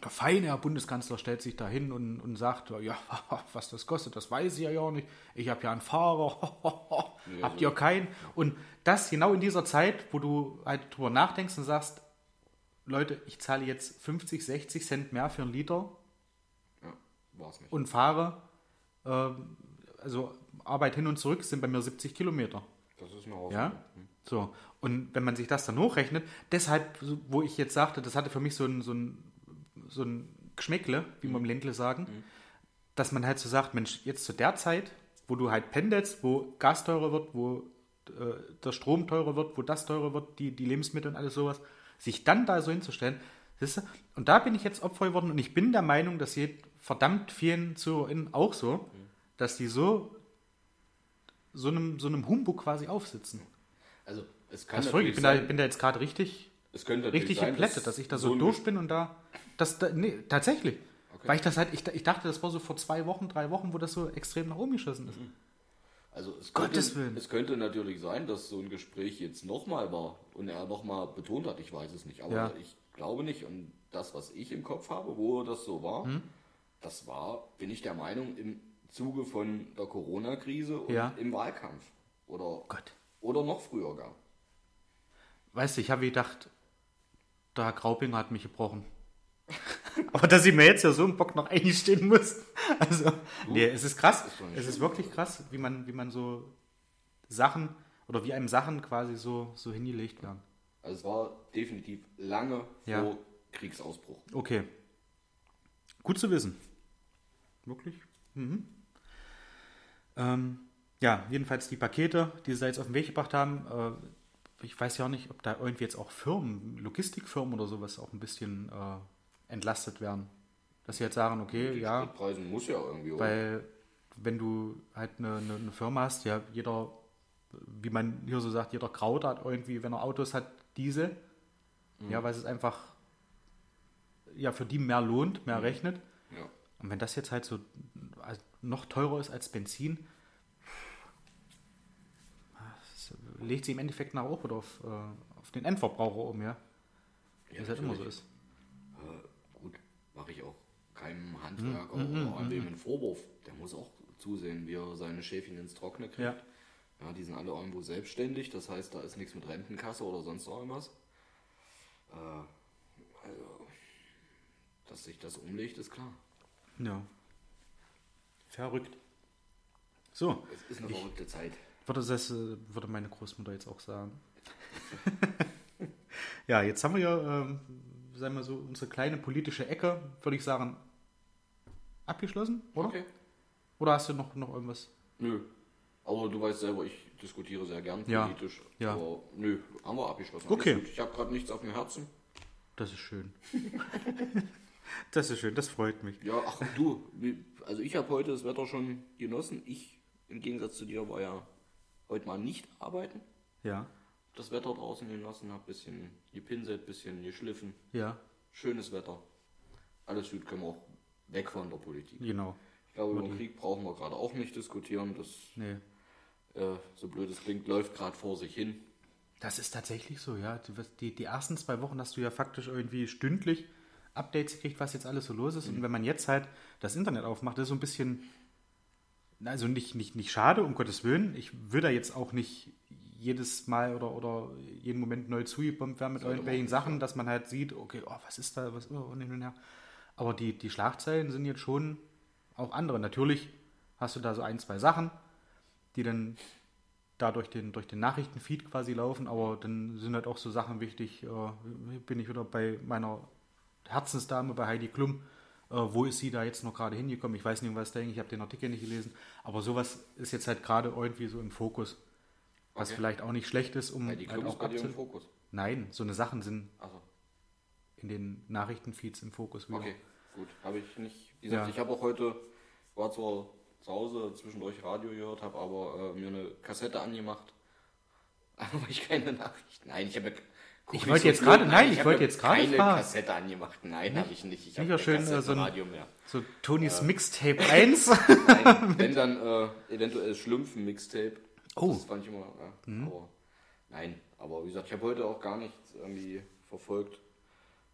der feine Herr Bundeskanzler stellt sich da hin und, und sagt, ja, was das kostet, das weiß ich ja ja nicht. Ich habe ja einen Fahrer, habt ihr keinen? Und das genau in dieser Zeit, wo du halt drüber nachdenkst und sagst, Leute, ich zahle jetzt 50, 60 Cent mehr für einen Liter Ja, war's nicht. und fahre, ähm, also Arbeit hin und zurück sind bei mir 70 Kilometer. Das ist mir auch Ja? So. Und wenn man sich das dann hochrechnet, deshalb, wo ich jetzt sagte, das hatte für mich so ein, so ein, so ein Geschmäckle, wie wir im Ländle sagen, dass man halt so sagt, Mensch, jetzt zu der Zeit, wo du halt pendelst, wo Gas teurer wird, wo äh, der Strom teurer wird, wo das teurer wird, die, die Lebensmittel und alles sowas, sich dann da so hinzustellen, siehst du? und da bin ich jetzt Opfer geworden und ich bin der Meinung, dass je verdammt vielen ZuhörerInnen auch so, dass die so so einem, so einem Humbug quasi aufsitzen. Also, es kann Das natürlich Ich bin da, sein, bin da jetzt gerade richtig, richtig sein, geplättet, dass ich da so doof bin und da. Das, da nee, tatsächlich. Okay. Weil ich das halt, ich, ich dachte, das war so vor zwei Wochen, drei Wochen, wo das so extrem nach oben geschossen ist. Also es Gottes könnte, Willen. es könnte natürlich sein, dass so ein Gespräch jetzt nochmal war und er nochmal betont hat, ich weiß es nicht, aber Ja. ich glaube nicht. Und das, was ich im Kopf habe, wo das so war, Hm? das war, bin ich der Meinung, im Zuge von der Corona-Krise und Ja. im Wahlkampf. Oder, Gott. oder noch früher gar. Weißt du, ich habe gedacht, der Herr Graubinger hat mich gebrochen. Aber dass ich mir jetzt ja so einen Bock noch einstehen muss. Also, nee, es ist krass. ist Es ist wirklich krass, wie man, wie man so Sachen oder wie einem Sachen quasi so, so hingelegt werden. Also es war definitiv lange Ja. vor Kriegsausbruch. Okay. Gut zu wissen. Wirklich? Mhm. Ähm, ja, jedenfalls die Pakete, die sie da jetzt auf den Weg gebracht haben. Äh, ich weiß ja auch nicht, ob da irgendwie jetzt auch Firmen, Logistikfirmen oder sowas auch ein bisschen äh, entlastet werden. Dass sie jetzt sagen, okay, Die ja, Spritpreisen muss ja irgendwie auch. weil wenn du halt eine, eine, eine Firma hast, ja, jeder, wie man hier so sagt, jeder Kraut hat irgendwie, wenn er Autos hat, Diesel. Ja, weil es einfach ja für die mehr lohnt, mehr rechnet. Ja. Und wenn das jetzt halt so als- noch teurer ist als Benzin, das legt sie im Endeffekt nach auch wieder auf, äh, auf den Endverbraucher um, ja. Wie es halt immer so ist. Äh, gut, mache ich auch keinem Mhm, Handwerker oder an wem einen Vorwurf. Der muss auch zusehen, wie er seine Schäfchen ins Trockene kriegt. Ja. Ja. die sind alle irgendwo selbstständig, das heißt, da ist nichts mit Rentenkasse oder sonst irgendwas. Äh, also, dass sich das umlegt, ist klar. Ja. Verrückt. So, Es ist eine verrückte Zeit. Würde, das, äh, würde meine Großmutter jetzt auch sagen. ja, jetzt haben wir ja, ähm, sagen wir so, unsere kleine politische Ecke, würde ich sagen, abgeschlossen, oder? Okay. Oder hast du noch, noch irgendwas? Nö. Aber du weißt selber, ich diskutiere sehr gern Ja. politisch. Ja. Aber nö, haben wir abgeschlossen. Okay. Ich habe gerade nichts auf dem Herzen. Das ist schön. das ist schön, das freut mich. Ja, ach du, also ich habe heute das Wetter schon genossen. Ich, im Gegensatz zu dir, war ja heute mal nicht arbeiten. Ja, Das Wetter draußen genossen, habe bisschen gepinselt, bisschen geschliffen. ja, Schönes Wetter. Alles gut, können wir auch weg von der Politik. genau. Ich glaube, über den Krieg brauchen wir gerade auch nicht diskutieren. Das, Nee. äh, so blöd es klingt, läuft gerade vor sich hin. Das ist tatsächlich so, ja. Die, die, ersten zwei Wochen hast du ja faktisch irgendwie stündlich Updates gekriegt, was jetzt alles so los ist. Und wenn man jetzt halt das Internet aufmacht, das ist so ein bisschen, also nicht, nicht, nicht schade, um Gottes Willen. Ich will da jetzt auch nicht jedes Mal oder, oder jeden Moment neu zugebombt werden mit man irgendwelchen Sachen, dass man halt sieht, okay, oh, was ist da, was, oh, und hin und her. Aber die, die Schlagzeilen sind jetzt schon auch andere. Natürlich hast du da so ein, zwei Sachen, die dann da durch den, durch den Nachrichtenfeed quasi laufen, aber dann sind halt auch so Sachen wichtig, äh, bin ich wieder bei meiner Herzensdame, bei Heidi Klum, wo ist sie da jetzt noch gerade hingekommen? Ich weiß nicht, um was da hängt, ich habe den Artikel nicht gelesen, aber sowas ist jetzt halt gerade irgendwie so im Fokus, was Okay. vielleicht auch nicht schlecht ist, um Weil die halt auch bei dir im. Fokus. Nein, so eine Sachen sind Also, in den Nachrichtenfeeds im Fokus wieder. okay, gut. Habe ich nicht. Wie gesagt, Ja. ich habe auch heute, war zwar zu Hause zwischendurch Radio gehört, habe aber äh, mir eine Kassette angemacht. Weil ich keine Nachrichten. Nein, ich habe ja. Guck Ich wollte jetzt gerade- nein, ich hab wollte ja jetzt gerade keine fragen. Kassette angemacht. Nein, habe ich nicht. Ich habe ja schön, äh, so ein- Radio mehr. So Tonys Mixtape 1. Nein, wenn dann äh, eventuell Schlümpfen-Mixtape. Oh. Das fand ich immer. Ja, aber, nein, aber wie gesagt, ich habe heute auch gar nichts irgendwie verfolgt.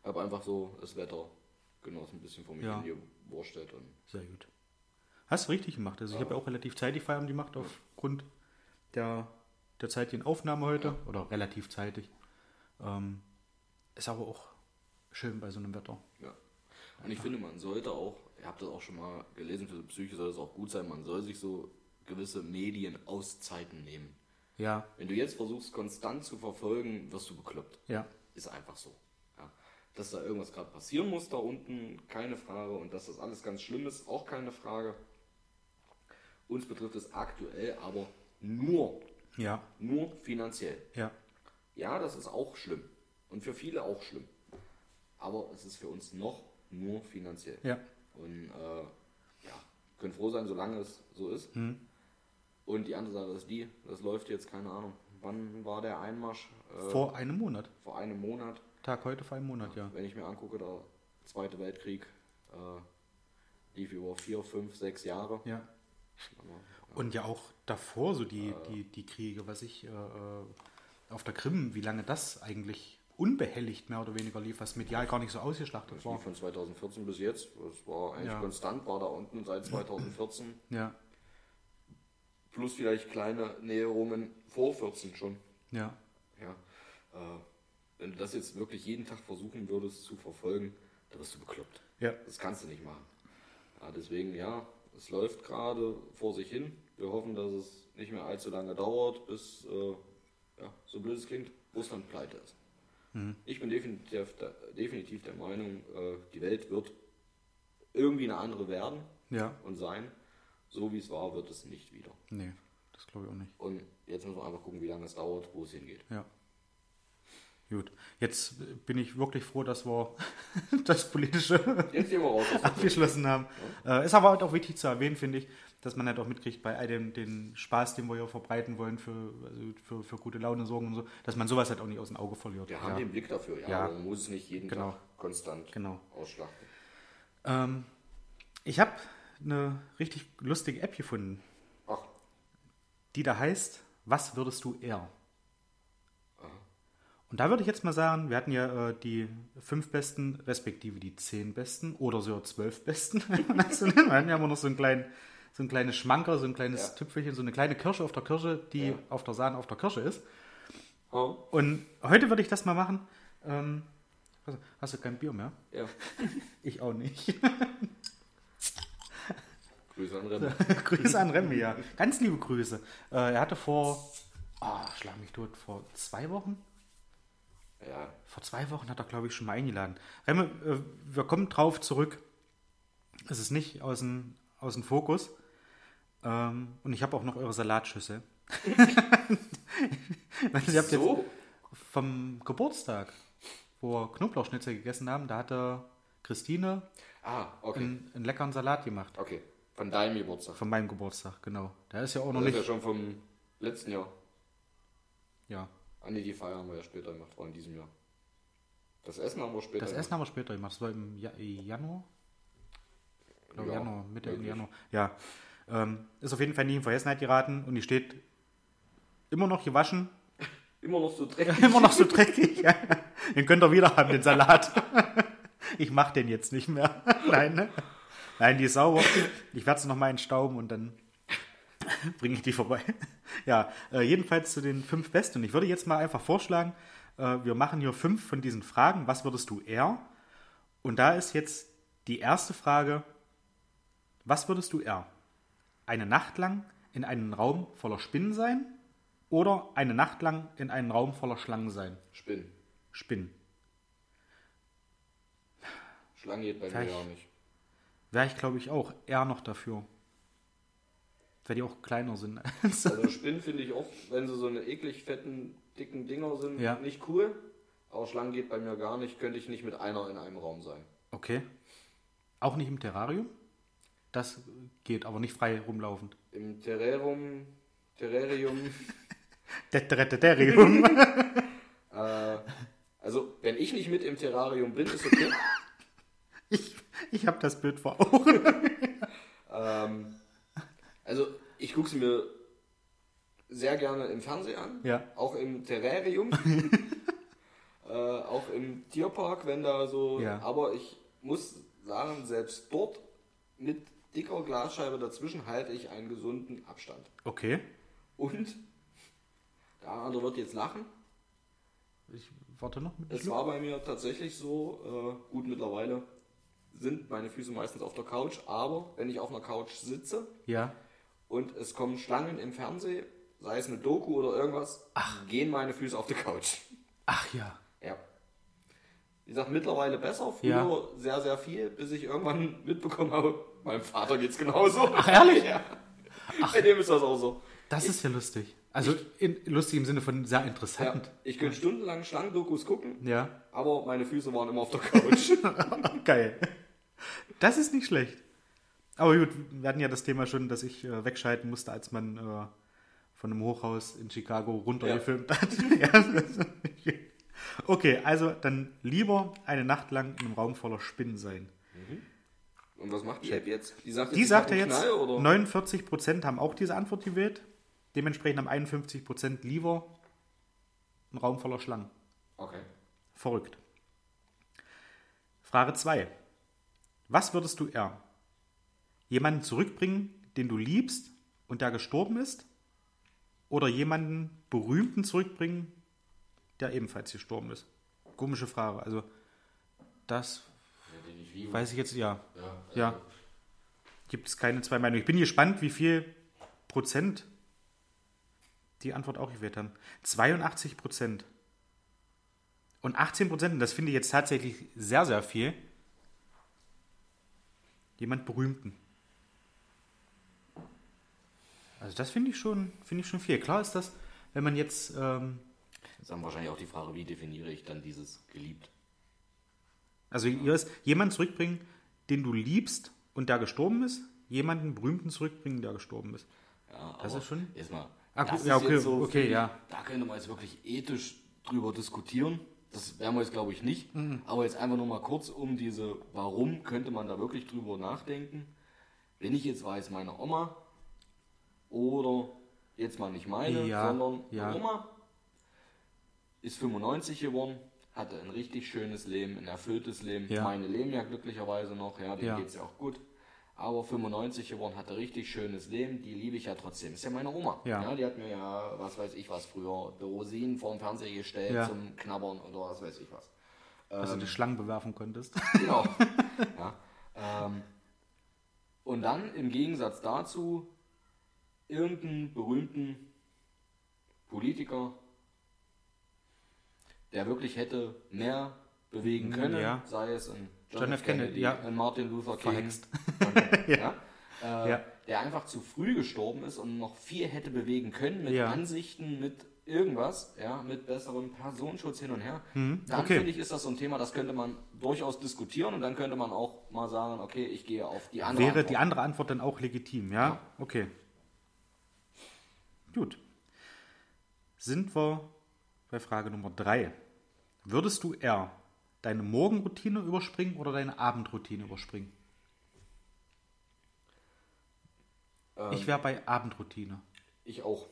Habe einfach so das Wetter genossen, ein bisschen vor mich Ja. gewurschtelt. Und Sehr gut. Hast du richtig gemacht. Also ich habe ja auch relativ zeitig Feierabend gemacht aufgrund der, der zeitigen Aufnahme heute. Oder relativ zeitig. Ähm, ist aber auch schön bei so einem Wetter. Ja. Und ich finde, man sollte auch, ihr habt das auch schon mal gelesen, für die Psyche soll es auch gut sein, man soll sich so gewisse Medienauszeiten nehmen. Ja, Wenn du jetzt versuchst, konstant zu verfolgen, wirst du bekloppt. ja. Ist einfach so. Ja. Dass da irgendwas gerade passieren muss da unten, keine Frage. Und dass das alles ganz schlimm ist, auch keine Frage. Uns betrifft es aktuell aber nur, Ja, nur finanziell. ja. Ja, das ist auch schlimm. Und für viele auch schlimm. Aber es ist für uns noch nur finanziell. Ja. Und äh, ja, können froh sein, solange es so ist. Hm. Und die andere Sache ist die, das läuft jetzt, keine Ahnung. Wann war der Einmarsch? Äh, Vor einem Monat. vor einem Monat. Tag heute vor einem Monat, ja. Wenn ich mir angucke, der Zweite Weltkrieg äh, lief über vier, fünf, sechs Jahre. Ja. Aber, Und ja auch davor so die, die, die Kriege, was ich äh, äh, auf der Krim, wie lange das eigentlich unbehelligt mehr oder weniger lief, was medial gar nicht so ausgeschlachtet das war. von 2014 bis jetzt. Das war eigentlich Ja. konstant, war da unten seit 2014. Ja, Plus vielleicht kleine Näherungen vor 14 schon. ja, Ja. Äh, wenn du das jetzt wirklich jeden Tag versuchen würdest zu verfolgen, dann wirst du bekloppt. ja. Das kannst du nicht machen. Ja, deswegen, ja, es läuft gerade vor sich hin. Wir hoffen, dass es nicht mehr allzu lange dauert, bis, äh, ja, so blöd es klingt, Russland pleite ist. Ich bin definitiv der, definitiv der Meinung, äh, die Welt wird irgendwie eine andere werden Ja, und sein. So wie es war, wird es nicht wieder. nee, das glaube ich auch nicht. Und jetzt müssen wir einfach gucken, wie lange es dauert, wo es hingeht. Ja. Gut, jetzt bin ich wirklich froh, dass wir das Politische wir raus. aus der abgeschlossen haben. Äh, ist aber halt auch wichtig zu erwähnen, finde ich, dass man halt auch mitkriegt bei all dem den Spaß, den wir hier verbreiten wollen, für, also für, für gute Laune sorgen und so, dass man sowas halt auch nicht aus den Augen verliert. Wir haben ja. den Blick dafür, ja, Ja. man muss es nicht jeden Genau. Tag konstant Genau. ausschlachten. Ähm, ich habe eine richtig lustige App gefunden, Ach, die da heißt, was würdest du eher? Und da würde ich jetzt mal sagen, wir hatten ja äh, die fünf besten, respektive die zehn besten oder so zwölf besten, wenn man das so nennt. Wir hatten ja immer noch so einen kleinen, so ein kleines Schmanker, so ein kleines Ja. Tüpfelchen, so eine kleine Kirsche auf der Kirsche, die Ja. auf der Sahne auf der Kirsche ist. oh, Und heute würde ich das mal machen. Ähm, hast, du kein Bier mehr? ja. Ich auch nicht. Grüße an Rennen. Grüße an Remy, ja. Ganz liebe Grüße. Äh, er hatte vor, ah, schlag mich tot, vor zwei Wochen? Ja, Vor zwei Wochen hat er, glaube ich, schon mal eingeladen. Remme, äh, wir kommen drauf zurück. Es ist nicht aus dem, aus dem Fokus. Ähm, und ich habe auch noch eure Salatschüssel. Ihr habt jetzt so. vom Geburtstag, wo wir Knoblauchschnitzel gegessen haben, da hatte Christine Ah, okay. einen, einen leckeren Salat gemacht. Okay. Von deinem Geburtstag. Von meinem Geburtstag, genau. Der ist ja auch noch Das ist ja nicht. schon vom letzten Jahr. Ja. Ah, nee, die Feier haben wir ja später gemacht, war in diesem Jahr. Das Essen haben wir später Das gemacht. Essen haben wir später gemacht. Das war im Ja- Januar? Ich glaube Ja, Januar, Mitte im möglich. Januar. Ja. Ähm, ist auf jeden Fall nie in Vergessenheit geraten und die steht immer noch gewaschen. Immer noch so dreckig. immer noch so dreckig. den könnt ihr wieder haben, den Salat. ich mache den jetzt nicht mehr. Nein, ne? Nein, die ist sauber. Ich werde sie nochmal entstauben und dann bringe ich die vorbei. Ja, äh, jedenfalls zu den fünf Besten. Und ich würde jetzt mal einfach vorschlagen, äh, wir machen hier fünf von diesen Fragen. Was würdest du eher? Und da ist jetzt die erste Frage, was würdest du eher? Eine Nacht lang in einem Raum voller Spinnen sein oder eine Nacht lang in einem Raum voller Schlangen sein? Spinnen. Spinnen. Schlange geht bei mir Vielleicht- ja nicht. Wäre ich, glaube ich, auch eher noch dafür. Weil die auch kleiner sind. Also Spinnen finde ich oft, wenn sie so eine eklig fetten, dicken Dinger sind, Ja. nicht cool. Aber Schlangen geht bei mir gar nicht, könnte ich nicht mit einer in einem Raum sein. okay. Auch nicht im Terrarium? Das geht, aber nicht frei rumlaufend. Im Terrarium, Terrarium Terrarium. Äh, also, wenn ich nicht mit im Terrarium bin, ist okay. Ich, ich habe das Bild vor Augen. ähm, also, ich gucke sie mir sehr gerne im Fernsehen an. Ja. Auch im Terrarium. äh, auch im Tierpark, wenn da so. Ja. Aber ich muss sagen, selbst dort mit dicker Glasscheibe dazwischen halte ich einen gesunden Abstand. Okay. Und der andere wird jetzt lachen. Ich warte noch mit Es war bei mir tatsächlich so, äh, gut mittlerweile sind meine Füße meistens auf der Couch, aber wenn ich auf einer Couch sitze Ja. Und es kommen Schlangen im Fernsehen, sei es eine Doku oder irgendwas, gehen meine Füße auf die Couch. Ach ja. Ja. Wie gesagt, mittlerweile besser, früher Ja. sehr, sehr viel, bis ich irgendwann mitbekommen habe, meinem Vater geht's genauso. Ach, ehrlich? Ja. Bei dem ist das auch so. Das ist ja lustig. Also in, lustig im Sinne von sehr Ja. interessant. Ich könnte stundenlang Schlangendokus gucken, Ja. aber meine Füße waren immer auf der Couch. Geil. Das ist nicht schlecht. Aber gut, wir hatten ja das Thema schon, dass ich äh, wegschalten musste, als man äh, von einem Hochhaus in Chicago runtergefilmt hat. ja, nicht- okay, also dann lieber eine Nacht lang in einem Raum voller Spinnen sein. Und was macht die App jetzt? Die sagt Die sagt ja jetzt, Knall, oder? 49% haben auch diese Antwort gewählt. Dementsprechend haben 51% lieber einen Raum voller Schlangen. Okay. Verrückt. Frage 2. Was würdest du eher? Jemanden zurückbringen, den du liebst und der gestorben ist? Oder jemanden berühmten zurückbringen, der ebenfalls gestorben ist? Komische Frage. Also, das liebe. weiß ich jetzt, ja. Ja. Ja. Gibt es keine zwei Meinungen. Ich bin gespannt, wie viel Prozent die Antwort auch gewählt haben. 82 Prozent. Und 18 Prozent, und das finde ich jetzt tatsächlich sehr, sehr viel, jemand Berühmten. Also das finde ich schon, finde ich schon viel. Klar ist das, wenn man jetzt, ähm, Das ist dann wahrscheinlich auch die Frage, wie definiere ich dann dieses geliebt? also hier ist jemand zurückbringen, den du liebst und der gestorben ist, jemanden Berühmten zurückbringen, der gestorben ist. Ja, Das ist schon- Erstmal. Ah, das ja, ist okay, jetzt so, okay, ich, ja. Da könnte man jetzt wirklich ethisch drüber diskutieren. Das werden wir jetzt, glaube ich, nicht. Mhm. Aber jetzt einfach nur mal kurz um diese, warum könnte man da wirklich drüber nachdenken? Wenn ich jetzt weiß, meine Oma oder jetzt mal nicht meine, Ja, sondern ja. Oma ist 95 geworden, hatte ein richtig schönes Leben, ein erfülltes Leben. Ja. Meine leben ja glücklicherweise noch, ja, denen Ja. geht's ja auch gut. Aber 95 geworden, hatte richtig schönes Leben, die liebe ich ja trotzdem. Ist ja meine Oma. Ja. die hat mir ja, was weiß ich was früher, Rosinen vor dem Fernseher gestellt Ja. zum Knabbern oder was weiß ich was. dass du die Schlangen bewerfen konntest. Genau. ja. ähm, und dann im Gegensatz dazu irgendeinen berühmten Politiker, der wirklich hätte mehr bewegen können, ja. sei es ein John F. Kennedy, ja. ein Martin Luther King, Verhext. ja. Äh, der einfach zu früh gestorben ist und noch viel hätte bewegen können mit. Ansichten, mit irgendwas, ja, mit besserem Personenschutz hin und her. Dann Mhm. okay. finde ich, ist das so ein Thema, das könnte man durchaus diskutieren und dann könnte man auch mal sagen, okay, ich gehe auf die andere Wäre Antwort. die andere Antwort dann auch legitim, ja? Ja. Okay. Gut. Sind wir bei Frage Nummer drei. Würdest du eher deine Morgenroutine überspringen oder deine Abendroutine überspringen? Ähm, Ich wäre bei Abendroutine. ich auch,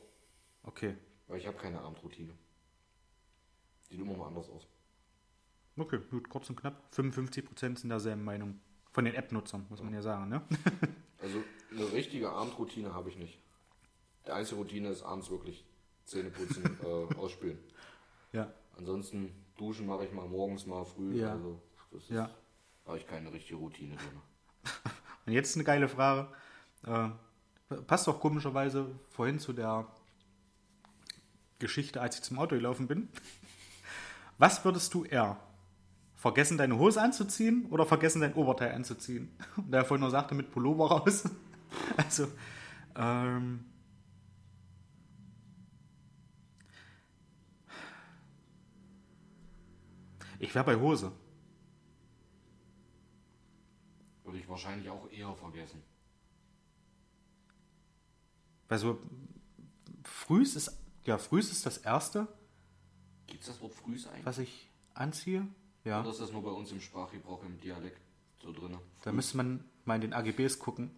Okay. weil ich habe keine Abendroutine. Sieht immer mal anders aus. Okay, gut, kurz und knapp. 55% sind derselben Meinung. Von den App-Nutzern, muss man ja sagen, ne? Also eine richtige Abendroutine habe ich nicht. Die einzige Routine ist abends wirklich Zähne putzen, äh, ausspülen. ja. Ansonsten duschen mache ich mal morgens mal früh. Ja. Also das ist, Ja. habe ich keine richtige Routine drin. Und jetzt eine geile Frage. Äh, passt auch komischerweise vorhin zu der Geschichte, als ich zum Auto gelaufen bin. Was würdest du eher? Vergessen, deine Hose anzuziehen oder vergessen, dein Oberteil anzuziehen? Und der vorhin nur sagte, mit Pullover raus. Also, ähm, ich wäre bei Hose. Würde ich wahrscheinlich auch eher vergessen. Weil so früh ist Ja, frühs ist das erste, Gibt es das Wort Frühs eigentlich? was ich anziehe. Ja. Oder ist das nur bei uns im Sprachgebrauch, im Dialekt so drin? Da müsste man mal in den AGBs gucken.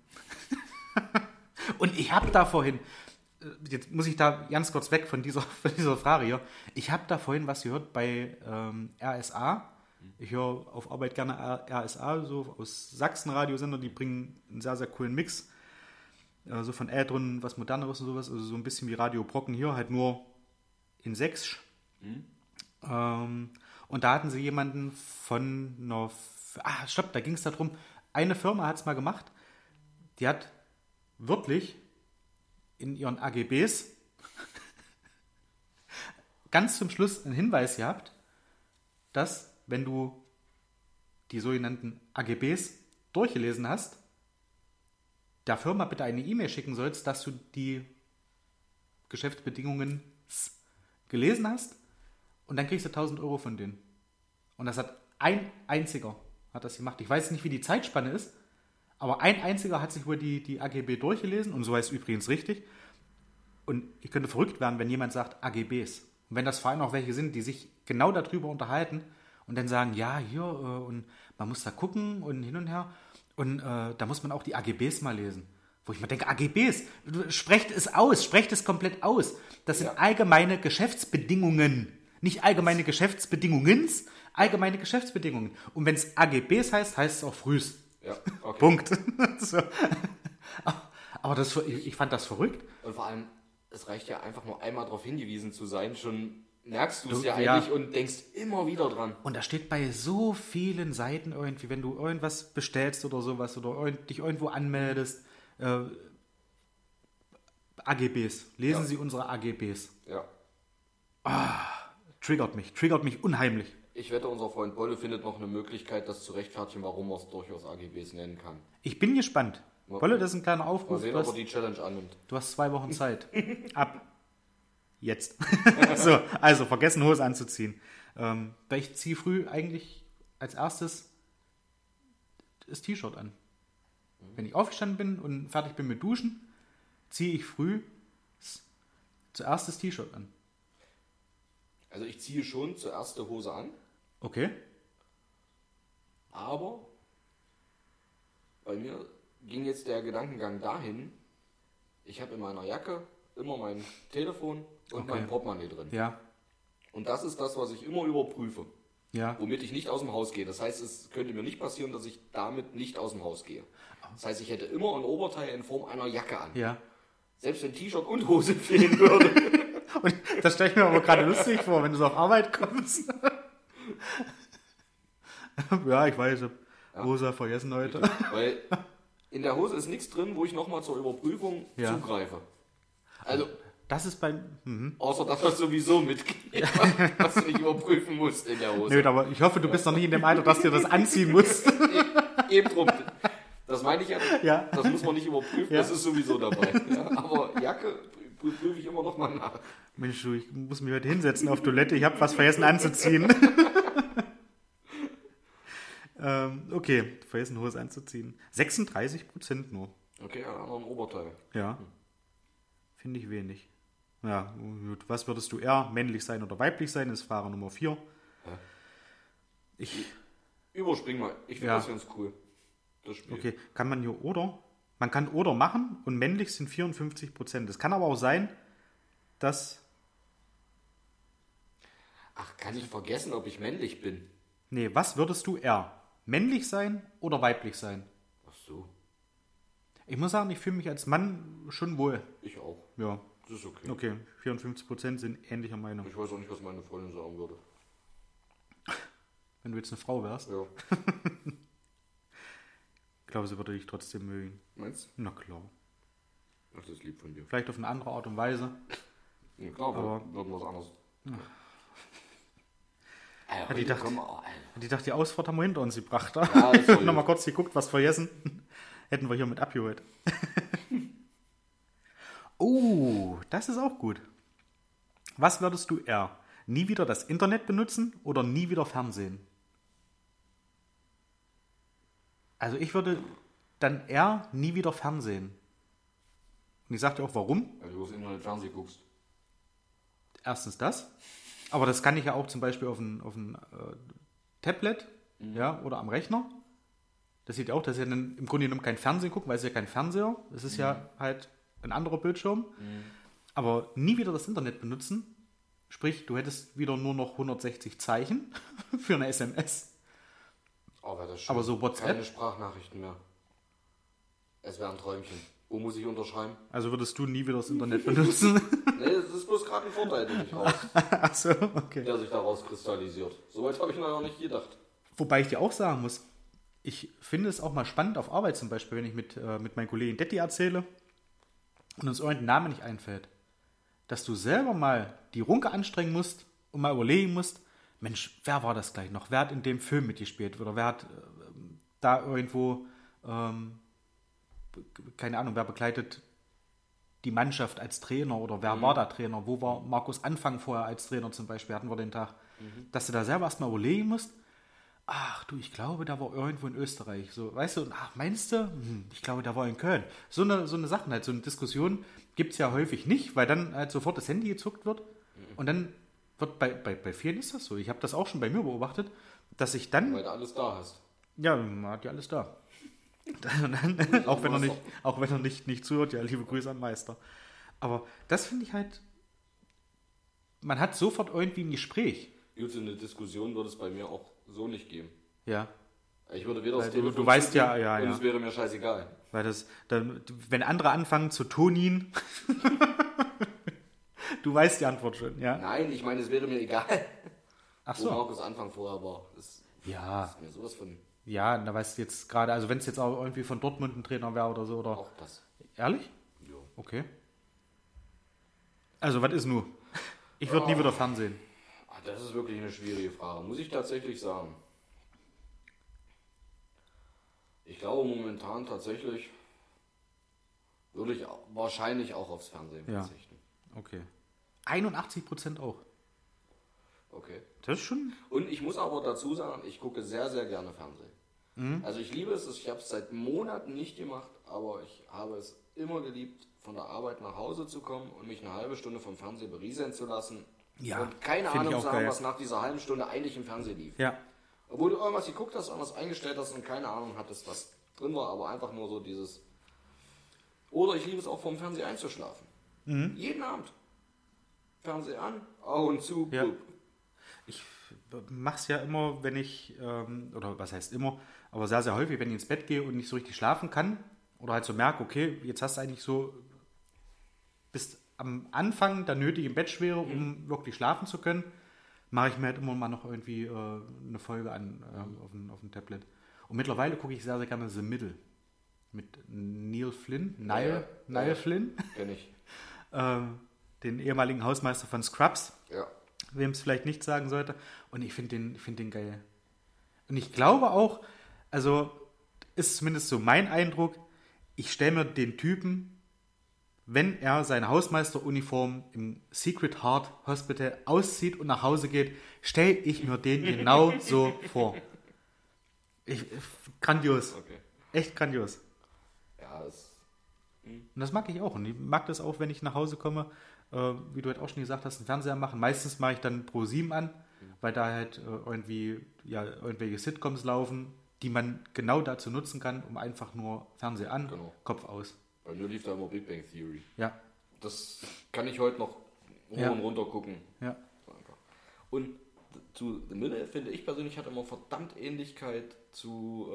Und ich habe da vorhin, jetzt muss ich da ganz kurz weg von dieser, von dieser Frage hier. Ich habe da vorhin was gehört bei ähm, RSA. Ich höre auf Arbeit gerne RSA, so aus Sachsen-Radiosender, die bringen einen sehr, sehr coolen Mix. Äh, so von Ädron, was Moderneres und sowas. Also so ein bisschen wie Radio Brocken hier, halt nur in Sächsisch. Ähm, und da hatten sie jemanden von einer. Ah, stopp, da ging es darum, eine Firma hat es mal gemacht, die hat wirklich in ihren AGBs ganz zum Schluss einen Hinweis gehabt, dass, wenn du die sogenannten AGBs durchgelesen hast, der Firma bitte eine E-Mail schicken sollst, dass du die Geschäftsbedingungen gelesen hast und dann kriegst du 1000 Euro von denen. Und das hat ein einziger hat das gemacht. Ich weiß nicht, wie die Zeitspanne ist, aber ein einziger hat sich wohl die, die AGB durchgelesen und so heißt es übrigens richtig. Und ich könnte verrückt werden, wenn jemand sagt AGBs. Und wenn das vor allem auch welche sind, die sich genau darüber unterhalten und dann sagen, ja, hier, äh, und man muss da gucken und hin und her. Und äh, da muss man auch die AGBs mal lesen. Wo ich mir denke, AGBs, sprecht es aus, sprecht es komplett aus. Das sind Ja. allgemeine Geschäftsbedingungen. Nicht allgemeine Geschäftsbedingungens, allgemeine Geschäftsbedingungen. Und wenn es AGBs heißt, heißt es auch frühs. Ja, okay. Punkt. so. Aber das, ich ich fand das verrückt. Und vor allem, es reicht ja einfach nur einmal darauf hingewiesen zu sein, schon merkst du es ja ja. eigentlich und denkst immer wieder dran. Und da steht bei so vielen Seiten irgendwie, wenn du irgendwas bestellst oder sowas oder dich irgendwo anmeldest, äh, AGBs. Lesen Ja. Sie unsere AGBs. Ja. Triggert mich, triggert mich unheimlich. Ich wette, unser Freund Bolle findet noch eine Möglichkeit, das zu rechtfertigen, warum man es durchaus AGBs nennen kann. Ich bin gespannt. Mal- Wolle, das ist ein kleiner Mal Aufruf. sehen, Du ob er hast, die Challenge annimmt. du hast zwei Wochen Zeit. Ab. Jetzt. so, also vergessen Hose anzuziehen. Ähm, weil ich ziehe früh eigentlich als erstes das T-Shirt an. Wenn ich aufgestanden bin und fertig bin mit Duschen, ziehe ich früh zuerst das T-Shirt an. Also ich ziehe schon zuerst die Hose an, Okay? aber bei mir ging jetzt der Gedankengang dahin, ich habe in meiner Jacke immer mein Telefon und Okay. mein Portemonnaie drin. Ja. Und das ist das, was ich immer überprüfe, Ja. womit ich nicht aus dem Haus gehe. Das heißt, es könnte mir nicht passieren, dass ich damit nicht aus dem Haus gehe. Das heißt, ich hätte immer ein Oberteil in Form einer Jacke an. Ja. Selbst wenn T-Shirt und Hose fehlen würde. Und das stelle ich mir aber gerade lustig vor, wenn du so auf Arbeit kommst. ja, ich weiß, ich habe Rosa vergessen heute. Weil in der Hose ist nichts drin, wo ich nochmal zur Überprüfung Ja. zugreife. Also, Das ist beim. Mhm. außer dass das sowieso mitgeht, was du nicht überprüfen musst in der Hose. Nö, aber ich hoffe, du bist noch nicht in dem Alter, dass du das anziehen musst. Eben drum. Das meine ich ja. Ja. Das muss man nicht überprüfen, Ja. das ist sowieso dabei. Ja, aber Jacke prü- prüfe ich immer noch mal nach. Mensch, du, ich muss mich heute hinsetzen auf Toilette. Ich habe was vergessen anzuziehen. Ähm, okay, vergessen Hose anzuziehen. 36 Prozent nur. Okay, noch ein Oberteil. Ja. Finde ich wenig. Ja, gut. Was würdest du eher männlich sein oder weiblich sein? Ist Fahrer Nummer 4. Ich, Überspring mal. Ich finde Ja. das ganz cool. Das Spiel. okay, kann man hier oder? Man kann oder machen und männlich sind 54 Prozent. Es kann aber auch sein, dass. Ach, kann ich vergessen, ob ich männlich bin? Nee, was würdest du eher? Männlich sein oder weiblich sein? Ach so, Ich muss sagen, ich fühle mich als Mann schon wohl. ich auch. Ja, Das ist okay. okay. 54 Prozent sind ähnlicher Meinung. Ich weiß auch nicht, was meine Freundin sagen würde. Wenn du jetzt eine Frau wärst, Ja. ich glaube, sie würde dich trotzdem mögen. Meinst Na klar. du? Ach, das ist lieb von dir. Vielleicht auf eine andere Art und Weise. Ja, klar, Aber- wir würden was anderes. die Alter, heute dachte- kommen wir- oh, Alter. Die dachte, die Ausfahrt haben wir hinter uns gebracht. Ja, Nochmal kurz geguckt, was vergessen. Hätten wir hier mit abgeholt. oh, das ist auch gut. Was würdest du eher? Nie wieder das Internet benutzen oder nie wieder Fernsehen? Also ich würde dann eher nie wieder Fernsehen. Und ich sagte auch, warum? Weil du das Internet Fernsehen guckst. Erstens das. Aber das kann ich ja auch zum Beispiel auf ein, auf ein äh, Tablet ja, oder am Rechner. Das sieht ja auch, dass ich dann im Grunde genommen kein Fernsehen gucken, weil es ja kein Fernseher. Es ist ja halt ein anderer Bildschirm. Aber nie wieder das Internet benutzen. Sprich, du hättest wieder nur noch 160 Zeichen für eine SMS. Oh, wäre das schön. Aber so WhatsApp? Keine Sprachnachrichten mehr. Es wäre ein Träumchen. Wo muss ich unterschreiben? Also würdest du nie wieder das Internet benutzen? Nee, das ist bloß gerade ein Vorteil, den ich raus, Achso, okay. der sich daraus kristallisiert. Soweit habe ich noch nicht gedacht. Wobei ich dir auch sagen muss, ich finde es auch mal spannend auf Arbeit zum Beispiel, wenn ich mit, äh, mit meinen Kollegen Detti erzähle und uns irgendein Name nicht einfällt, dass du selber mal die Runke anstrengen musst und mal überlegen musst, Mensch, wer war das gleich noch? Wer hat in dem Film mitgespielt? Oder wer hat äh, da irgendwo, ähm, keine Ahnung, wer begleitet die Mannschaft als Trainer oder wer war da Trainer? Wo war Markus Anfang vorher als Trainer zum Beispiel? Hatten wir den Tag. Dass du da selber erstmal überlegen musst, ach du, ich glaube, da war irgendwo in Österreich. So, weißt du, ach, meinst du? Hm, ich glaube, da war in Köln. So eine, so eine Sachen halt, so eine Diskussion gibt es ja häufig nicht, weil dann halt sofort das Handy gezuckt wird. Und dann wird bei, bei, bei vielen ist das so. Ich habe das auch schon bei mir beobachtet, dass ich dann Weil du alles da hast. ja, man hat ja alles da. Auch wenn er nicht, auch wenn er nicht, nicht zuhört, ja, liebe Grüße an Meister. Aber das finde ich halt, man hat sofort irgendwie ein Gespräch. Gut, eine Diskussion würde es bei mir auch so nicht geben. Ja. Ich würde weder Weil das du- Telefon du weißt ja- ja, und ja. es wäre mir scheißegal. Weil das, dann, wenn andere anfangen zu tonin, du weißt die Antwort schon, ja. Nein, ich meine, es wäre mir egal, Ach wo so. Markus Anfang vorher war. Das Ja, ist mir sowas von ja, da weißt du jetzt gerade, also wenn es jetzt auch irgendwie von Dortmund ein Trainer wäre oder so, oder. auch das. Ehrlich? Jo. Okay. Also, was ist nur? Ich würde nie wieder Fernsehen. Ah, Das ist wirklich eine schwierige Frage, muss ich tatsächlich sagen. Ich glaube momentan tatsächlich würde ich wahrscheinlich auch aufs Fernsehen Ja. verzichten. Okay. 81 Prozent auch. Okay. Das ist schon. Und ich muss aber dazu sagen, ich gucke sehr, sehr gerne Fernsehen. Also ich liebe es, ich habe es seit Monaten nicht gemacht, aber ich habe es immer geliebt, von der Arbeit nach Hause zu kommen und mich eine halbe Stunde vom Fernsehen berieseln zu lassen. Ja, und keine Ahnung haben, geil. was nach dieser halben Stunde eigentlich im Fernsehen lief. Ja. Obwohl du irgendwas geguckt hast, irgendwas eingestellt hast und keine Ahnung hattest, was drin war, aber einfach nur so dieses. Oder ich liebe es auch vom Fernseher einzuschlafen. Mhm. Jeden Abend. Fernseher an, Augen zu, Ja. Ich mach's ja immer, wenn ich, ähm, oder was heißt immer, aber sehr, sehr häufig, wenn ich ins Bett gehe und nicht so richtig schlafen kann, oder halt so merke, okay, jetzt hast du eigentlich so bis am Anfang der nötigen Bettschwere, um wirklich schlafen zu können, mache ich mir halt immer mal noch irgendwie äh, eine Folge an äh, auf, dem, auf dem Tablet. Und mittlerweile gucke ich sehr, sehr gerne The Middle. Mit Neil Flynn, Niall, Ja, ja. Niall Ja. Flynn, ähm, den ehemaligen Hausmeister von Scrubs Ja. Wem es vielleicht nicht sagen sollte. Und ich finde den, ich find den geil. Und ich glaube auch, also ist zumindest so mein Eindruck, ich stelle mir den Typen, wenn er seine Hausmeisteruniform im Secret Heart Hospital auszieht und nach Hause geht, stelle ich mir den genau so vor. Ich, grandios. Okay. Echt grandios. Ja, es. Und das mag ich auch. Und ich mag das auch, wenn ich nach Hause komme, äh, wie du halt auch schon gesagt hast, einen Fernseher machen. Meistens mache ich dann Pro 7 an, weil da halt äh, irgendwie ja, irgendwelche Sitcoms laufen, die man genau dazu nutzen kann, um einfach nur Fernseher an, Genau. Kopf aus. Bei mir lief da immer Big Bang Theory. Ja, Das kann ich heute noch hoch Ja. und runter gucken. ja. Und zu The Middle finde ich persönlich hat immer verdammt Ähnlichkeit zu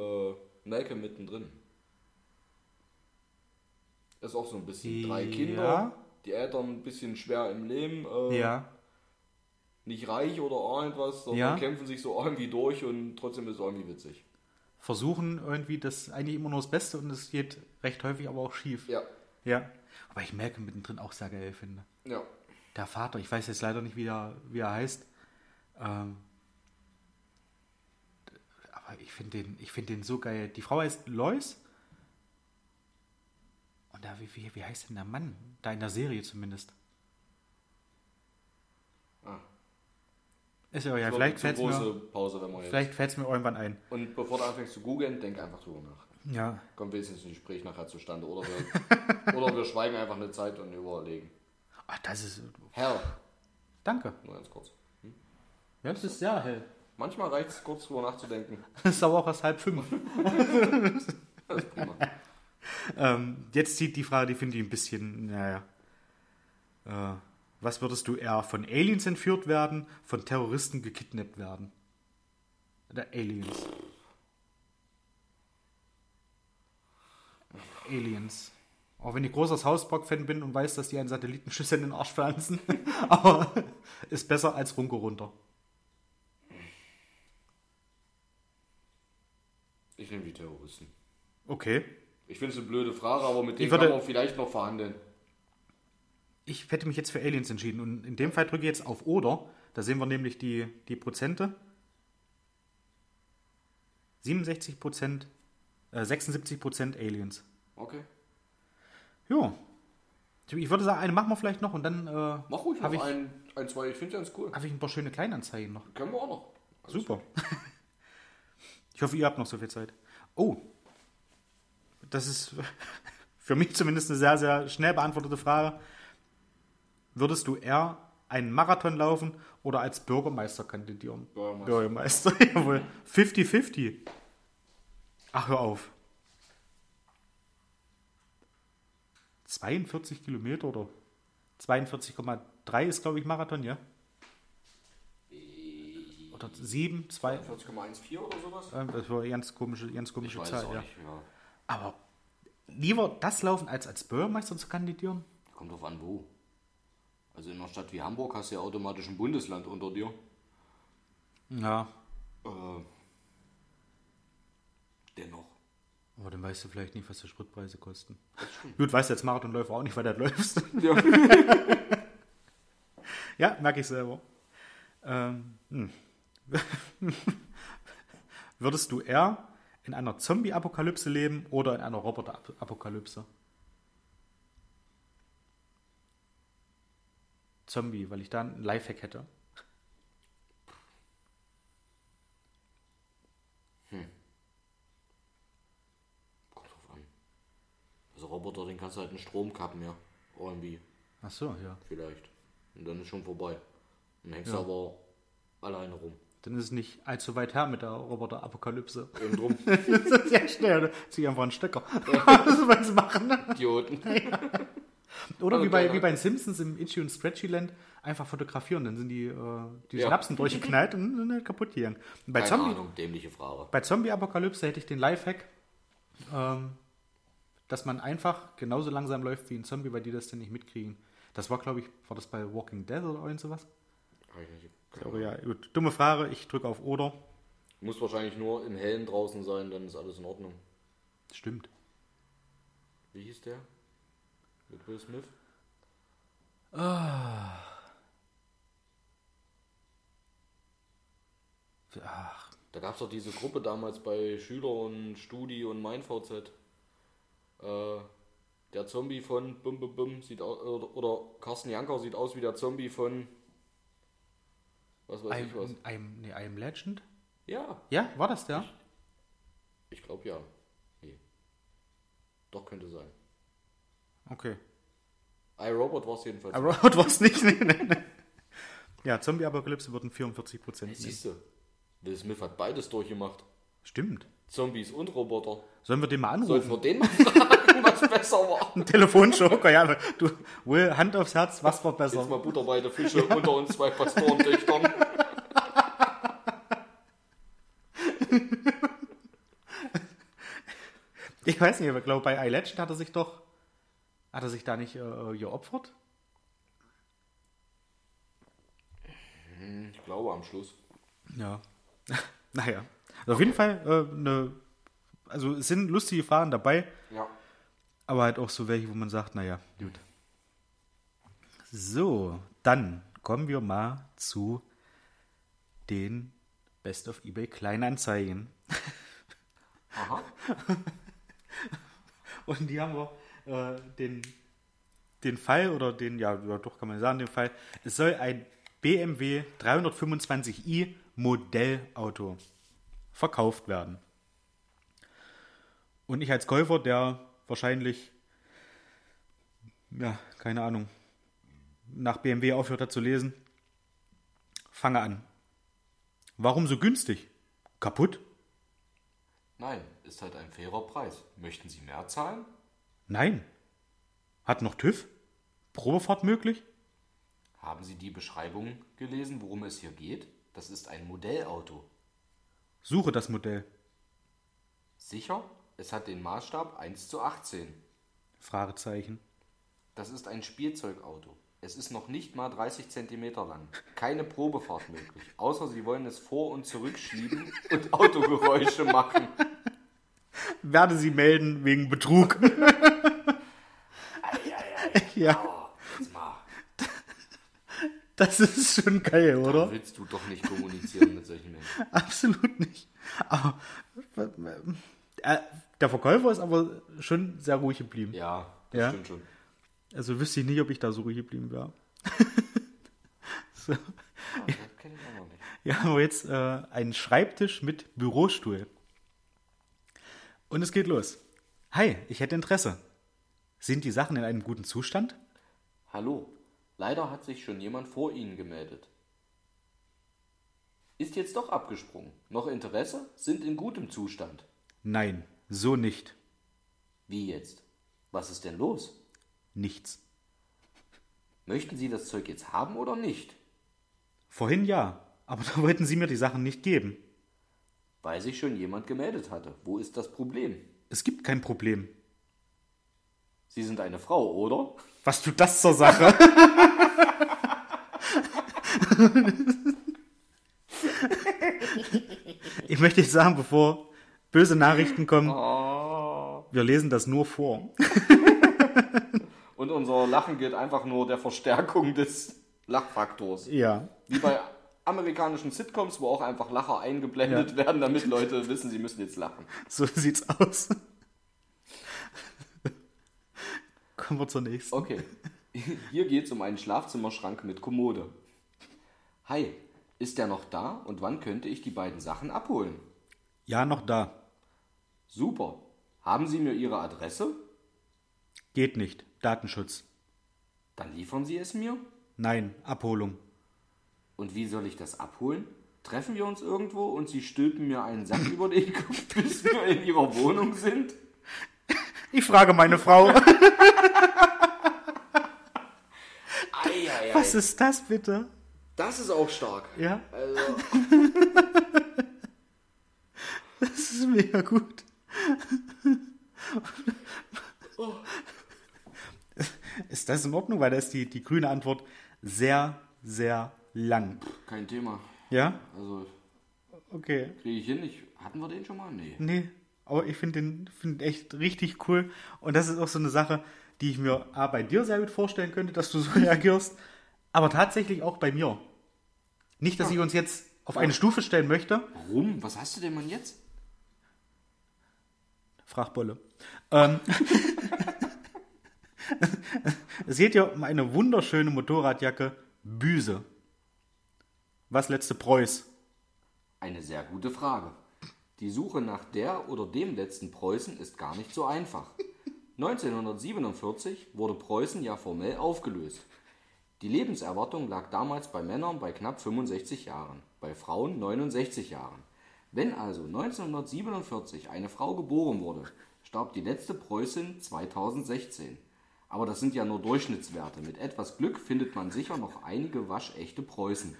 äh, Malcolm mittendrin. Ist auch so ein bisschen drei Ja. Die Eltern ein bisschen schwer im Leben, äh, Ja, nicht reich oder irgendwas, sondern Ja. kämpfen sich so irgendwie durch und trotzdem ist es irgendwie witzig. versuchen irgendwie das eigentlich immer nur das Beste und es geht recht häufig aber auch schief. Ja, Ja. Aber ich merke mittendrin auch sehr geil finde. ja. Der Vater, ich weiß jetzt leider nicht, wie er, wie er heißt. Ähm, aber ich finde den, ich find den so geil. Die Frau heißt Lois. Und da, wie, wie, wie heißt denn der Mann? Da in der Serie zumindest. Ah. Ist ja, ja vielleicht fällt es mir, vielleicht fällt's mir irgendwann ein. Und bevor du anfängst zu googeln, denk einfach drüber nach. Ja. Kommt wenigstens ein Gespräch nachher zustande. Oder wir, oder wir schweigen einfach eine Zeit und überlegen. Ach, das ist, Hell. Danke. Nur ganz kurz. Ja, das ist sehr hell. Manchmal reicht es kurz drüber nachzudenken. Das ist aber auch erst halb fünf. Das ist prima. Ähm, jetzt zieht die Frage, die finde ich ein bisschen, naja. Äh, was würdest du eher von Aliens entführt werden, von Terroristen gekidnappt werden? Oder Aliens? Aliens. Auch wenn ich großer South Park-Fan bin und weiß, dass die einen Satellitenschuss in den Arsch pflanzen. Aber ist besser als Runke runter. Ich nehme die Terroristen. Okay. Ich finde es eine blöde Frage, aber mit denen würde- kann man vielleicht noch verhandeln. Ich hätte mich jetzt für Aliens entschieden und in dem Fall drücke ich jetzt auf Oder. Da sehen wir nämlich die, die Prozente. 67 Prozent, äh, 76 Prozent Aliens. Okay. Ja. Ich würde sagen, eine machen wir vielleicht noch und dann äh, Mach ruhig noch habe ich, ein, ein, zwei. Ich finde es ganz cool. hab ich ein paar schöne Kleinanzeigen noch. Können wir auch noch. Super. Ich hoffe, ihr habt noch so viel Zeit. Oh, das ist für mich zumindest eine sehr, sehr schnell beantwortete Frage. Würdest du eher einen Marathon laufen oder als Bürgermeister kandidieren? Bürgermeister. Bürgermeister, jawohl. 50-50. Ach, hör auf. 42 Kilometer oder 42,3 ist, glaube ich, Marathon, ja? Oder 7, 2, 40,14 oder sowas? äh, Das war eine ganz komische, ganz komische Zahl, ja. nicht. Ja. Aber lieber das laufen, als als Bürgermeister zu kandidieren? Kommt drauf an, wo. Also in einer Stadt wie Hamburg hast du ja automatisch ein Bundesland unter dir. Ja. Äh, dennoch. Aber dann weißt du vielleicht nicht, was die Spritpreise kosten. Gut, weißt du als Marathonläufer auch nicht, weil du das läufst. Ja. ja, merke ich selber. Ähm, hm. Würdest du eher in einer Zombie-Apokalypse leben oder in einer Roboter-Apokalypse? Zombie, weil ich da einen Lifehack hätte. Kommt drauf an. Also Roboter, den kannst du halt einen Strom kappen, ja. Irgendwie, Ach so, ja. vielleicht. Und dann ist schon vorbei. Dann hängst Ja. du aber alleine rum. Dann ist es nicht allzu weit her mit der Roboter-Apokalypse. Eben drum. das ist ja schnell. Zieh einfach einen Stecker. das wollen sie machen. Idioten. Oder Also wie bei, wie bei den Simpsons im Itchy und Scratchy Land einfach fotografieren. Dann sind die, äh, die Ja. Synapsen durchgeknallt und sind halt kaputt. Und Bei Keine Zombie, Ahnung, dämliche Frage. bei Zombie-Apokalypse hätte ich den Lifehack, ähm, dass man einfach genauso langsam läuft wie ein Zombie, weil die das dann nicht mitkriegen. Das war, glaube ich, war das bei Walking Dead oder irgend sowas? Ich nicht. Aber ja, gut. Dumme Frage, ich drücke auf Oder. Muss wahrscheinlich nur im Hellen draußen sein, dann ist alles in Ordnung. Stimmt. Wie hieß der? Mit Will Smith? Ach, Da gab es doch diese Gruppe damals bei Schüler und Studi und MeinVZ. Äh, der Zombie von Bum Bum Bum sieht aus, oder, oder Carsten Janker sieht aus wie der Zombie von was weiß ich was. I'm, I'm, nee, I'm Legend? Ja, Ja, war das der? ich glaube ja. Nee. Doch könnte sein. Okay. iRobot war es jedenfalls. Robert war es nicht. Nee, nee, nee. Ja, Zombie-Apokalypse würden 44 Prozent nehmen. Siehst du, Will Smith hat beides durchgemacht. Stimmt. Zombies und Roboter. Sollen wir den mal anrufen? wir den mal fragen, was besser war? Ein Telefonjoker, ja. Du, Will, Hand aufs Herz, was war besser? Jetzt mal Butter bei der Fische unter uns zwei Pastorentöchtern. Ich weiß nicht, aber ich glaube, bei iLegend hat er sich doch. Hat er sich da nicht äh, geopfert? Ich glaube am Schluss. Ja. naja. Also auf jeden Fall äh, eine. Also es sind lustige Fragen dabei, Ja. Aber halt auch so welche, wo man sagt, naja, gut. So, dann kommen wir mal zu den Best of eBay Kleinanzeigen. Aha. Und die haben wir äh, den, den Fall, oder den, ja, ja, doch kann man sagen, den Fall, es soll ein BMW 325i Modellauto verkauft werden. Und ich als Käufer, der wahrscheinlich, ja, keine Ahnung, nach BMW aufhört hat zu lesen, Fange an. Warum so günstig? Kaputt? Nein, ist halt ein fairer Preis. Möchten Sie mehr zahlen? Nein. Hat noch TÜV? Probefahrt möglich? Haben Sie die Beschreibung gelesen, worum es hier geht? Das ist ein Modellauto. Suche das Modell. Sicher? Es hat den Maßstab 1 zu 18. Fragezeichen. Das ist ein Spielzeugauto. Es ist noch nicht mal 30 cm lang. Keine Probefahrt möglich. Außer Sie wollen es vor- und zurückschieben und Autogeräusche machen. Werde sie melden wegen Betrug. ja, Oh, das ist schon geil, oder? Willst du doch nicht kommunizieren mit solchen Menschen. Absolut nicht. Aber äh, der Verkäufer ist aber schon sehr ruhig geblieben. Ja, das Ja? stimmt schon. Also wüsste ich nicht, ob ich da so ruhig geblieben wäre. so. Ah, das kenn ich auch noch nicht. Wir haben jetzt äh, einen Schreibtisch mit Bürostuhl. Und es geht los. Hi, ich hätte Interesse. Sind die Sachen in einem guten Zustand? Hallo, leider hat sich schon jemand vor Ihnen gemeldet. Ist jetzt doch abgesprungen. Noch Interesse? Sind in gutem Zustand. Nein, so nicht. Wie jetzt? Was ist denn los? Nichts. Möchten Sie das Zeug jetzt haben oder nicht? Vorhin ja, aber da wollten Sie mir die Sachen nicht geben. Weil sich schon jemand gemeldet hatte. Wo ist das Problem? Es gibt kein Problem. Sie sind eine Frau, oder? Was tut das zur Sache? ich möchte jetzt sagen, bevor böse Nachrichten kommen, wir lesen das nur vor. Und unser Lachen gilt einfach nur der Verstärkung des Lachfaktors. Ja. Wie bei amerikanischen Sitcoms, wo auch einfach Lacher eingeblendet werden, damit Leute wissen, sie müssen jetzt lachen. So sieht's aus. Kommen wir zur nächsten. Okay. Hier geht es um einen Schlafzimmerschrank mit Kommode. Hi, ist der noch da und wann könnte ich die beiden Sachen abholen? Ja, noch da. Super. Haben Sie mir Ihre Adresse? Geht nicht. Datenschutz. Dann liefern Sie es mir. Nein, Abholung. Und wie soll ich das abholen? Treffen wir uns irgendwo und Sie stülpen mir einen Sack über den Kopf, bis wir in Ihrer Wohnung sind? Ich frage meine Frau. Was ist das bitte? Das ist auch stark. Ja, Also, das ist mega gut. Ist das in Ordnung? Weil da ist die, die grüne Antwort sehr, sehr lang. kein Thema. Ja? Also, Okay. kriege ich hin. Ich, hatten wir den schon mal? Nee. Nee, aber ich finde den find echt richtig cool. Und das ist auch so eine Sache, die ich mir A, bei dir sehr gut vorstellen könnte, dass du so reagierst, aber tatsächlich auch bei mir. Nicht, dass ich uns jetzt auf eine Stufe stellen möchte. Warum? Was hast du denn Mann jetzt? Frag Bolle. Ähm, es geht ja um eine wunderschöne Motorradjacke Büse. Was letzte Preuß? Eine sehr gute Frage. Die Suche nach der oder dem letzten Preußen ist gar nicht so einfach. 1947 wurde Preußen ja formell aufgelöst. Die Lebenserwartung lag damals bei Männern bei knapp 65 Jahren, bei Frauen 69 Jahren. Wenn also 1947 eine Frau geboren wurde, starb die letzte Preußin 2016. Aber das sind ja nur Durchschnittswerte. Mit etwas Glück findet man sicher noch einige waschechte Preußen.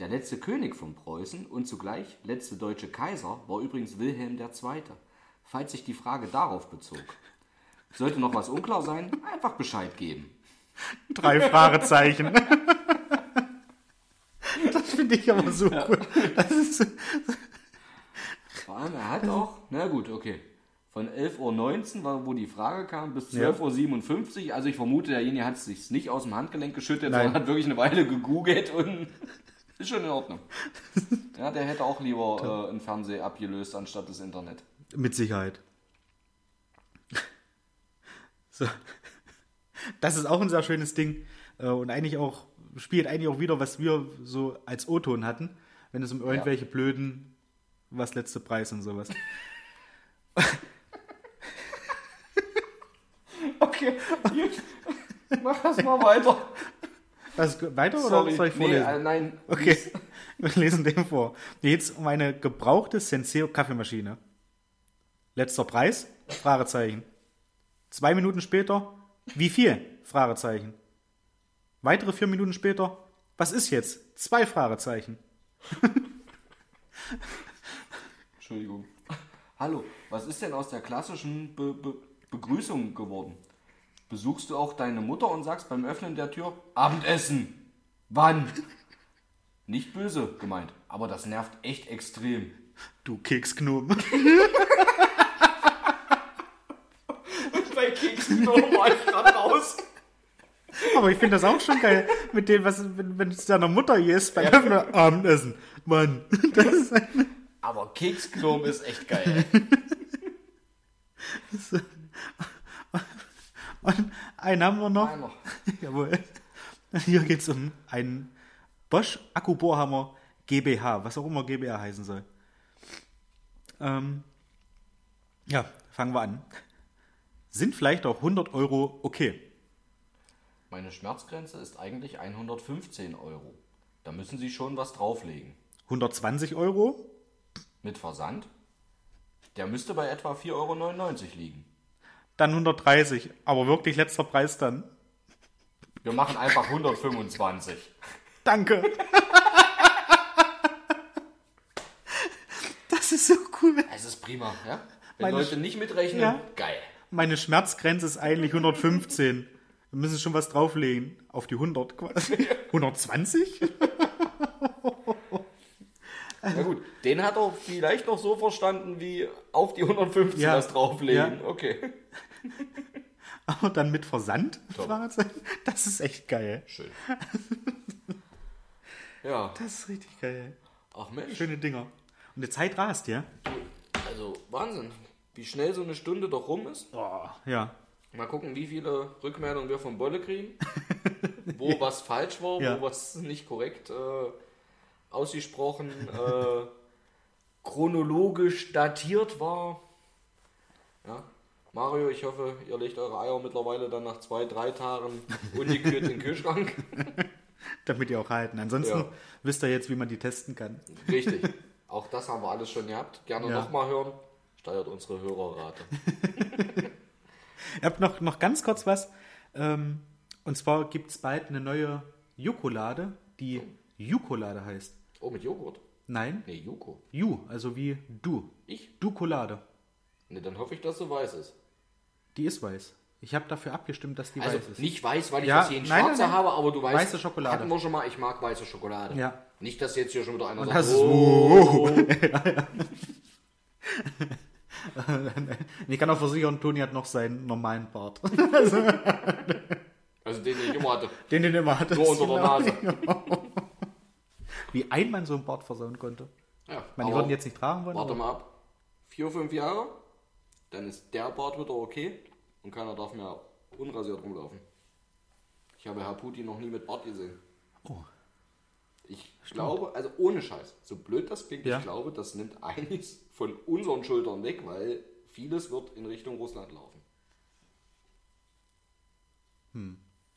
Der letzte König von Preußen und zugleich letzte deutsche Kaiser war übrigens Wilhelm II., falls sich die Frage darauf bezog. Sollte noch was unklar sein, einfach Bescheid geben. Drei Fragezeichen. Das finde ich aber so cool. Das ist, Allem, er hat auch, na gut, okay, von 11.19 Uhr, war- wo die Frage kam, bis 12.57 Uhr, also ich vermute, derjenige hat es sich nicht aus dem Handgelenk geschüttet, Nein. sondern hat wirklich eine Weile gegoogelt und ist schon in Ordnung. Ja, der hätte auch lieber äh, ein Fernseher abgelöst, anstatt das Internet. mit Sicherheit. So. Das ist auch ein sehr schönes Ding. äh, Und eigentlich auch, spielt eigentlich auch wieder, was wir so als O-Ton hatten, wenn es um irgendwelche blöden, was letzte Preis und sowas. Okay, gut. Mach das mal weiter. Das ist weiter oder soll ich vorlesen? Nee, äh, nein. Okay, wir lesen den vor. Hier geht es um eine gebrauchte Senseo Kaffeemaschine. Letzter Preis? Fragezeichen. Zwei Minuten später, wie viel? Fragezeichen. Weitere vier Minuten später, was ist jetzt? Zwei Fragezeichen. Entschuldigung. Hallo, was ist denn aus der klassischen Be Be Begrüßung geworden? Besuchst du auch deine Mutter und sagst beim Öffnen der Tür Abendessen? Wann? Nicht böse gemeint, aber das nervt echt extrem. Du Keksknoben. Bei Keksknochen war ich gerade raus. Aber ich finde das auch schon geil, mit dem, was, wenn, wenn es deiner Mutter hier ist, beim Öffnen Abendessen. Mann, das ist ein, Aber Keksknoben ist echt geil. Und einen haben wir noch. Einer. Jawohl. Hier geht es um einen Bosch Akkubohrhammer GmbH, was auch immer GmbH heißen soll. Ähm, ja, fangen wir an. Sind vielleicht auch 100 Euro okay? Meine Schmerzgrenze ist eigentlich 115 Euro. Da müssen Sie schon was drauflegen. 120 Euro? Mit Versand? Der müsste bei etwa 4,99 Euro liegen. Dann 130, aber wirklich letzter Preis dann. Wir machen einfach 125. Danke. Das ist so cool. Es ist prima, ja? Wenn Meine Leute nicht mitrechnen, Ja. geil. Meine Schmerzgrenze ist eigentlich 115. Wir müssen schon was drauflegen. Auf die 100 quasi. 120? Na gut, den hat er vielleicht noch so verstanden wie auf die 150 Ja. was drauflegen. Ja. Okay. Aber dann mit Versand? Das ist echt geil. Schön. ja, Das ist richtig geil. ach Mensch. Schöne Dinger. Und die Zeit rast, ja? Also Wahnsinn, wie schnell so eine Stunde doch rum ist. Oh, ja. Mal gucken, wie viele Rückmeldungen wir von Bolle kriegen. Wo was falsch war, Ja. wo was nicht korrekt äh, ausgesprochen, äh, chronologisch datiert war. Ja. Mario, ich hoffe, ihr legt eure Eier mittlerweile dann nach zwei, drei Tagen ungekühlt in den Kühlschrank. Damit die auch halten. Ansonsten Ja. wisst ihr jetzt, wie man die testen kann. Richtig. Auch das haben wir alles schon gehabt. Gerne Ja. nochmal hören. Steigert unsere Hörerrate. Ich habe noch, noch ganz kurz was. Ähm, und zwar gibt es bald eine neue Jokolade, die Jukolade heißt. Oh, mit Joghurt? Nein, Nee, Juko. Ju, also wie du. Ich? Dukolade. Ne, dann hoffe ich, dass sie weiß ist. Die ist weiß. Ich habe dafür abgestimmt, dass die Also weiß ist. nicht weiß, weil ich Ja, das hier in nein, Schwarze nein, nein. habe, aber du weißt, Weiße Schokolade. hatten wir schon mal, ich mag weiße Schokolade. Ja. Nicht, dass jetzt hier schon wieder einer Und sagt, das ist- oh, ich kann auch versichern, Toni hat noch seinen normalen Bart. also den, den ich immer hatte, Den den immer hatte. nur unter der Nase. Wie ein Mann so einen Bart versauen konnte. Ja, Ich meine, die würden jetzt nicht tragen wollen. Warte aber- mal ab. Vier, fünf Jahre, dann ist der Bart wieder okay und keiner darf mehr unrasiert rumlaufen. Ich habe Herr Putin noch nie mit Bart gesehen. Oh. Ich glaube, also ohne Scheiß, so blöd das klingt, Ja. ich glaube, das nimmt einiges von unseren Schultern weg, weil vieles wird in Richtung Russland laufen.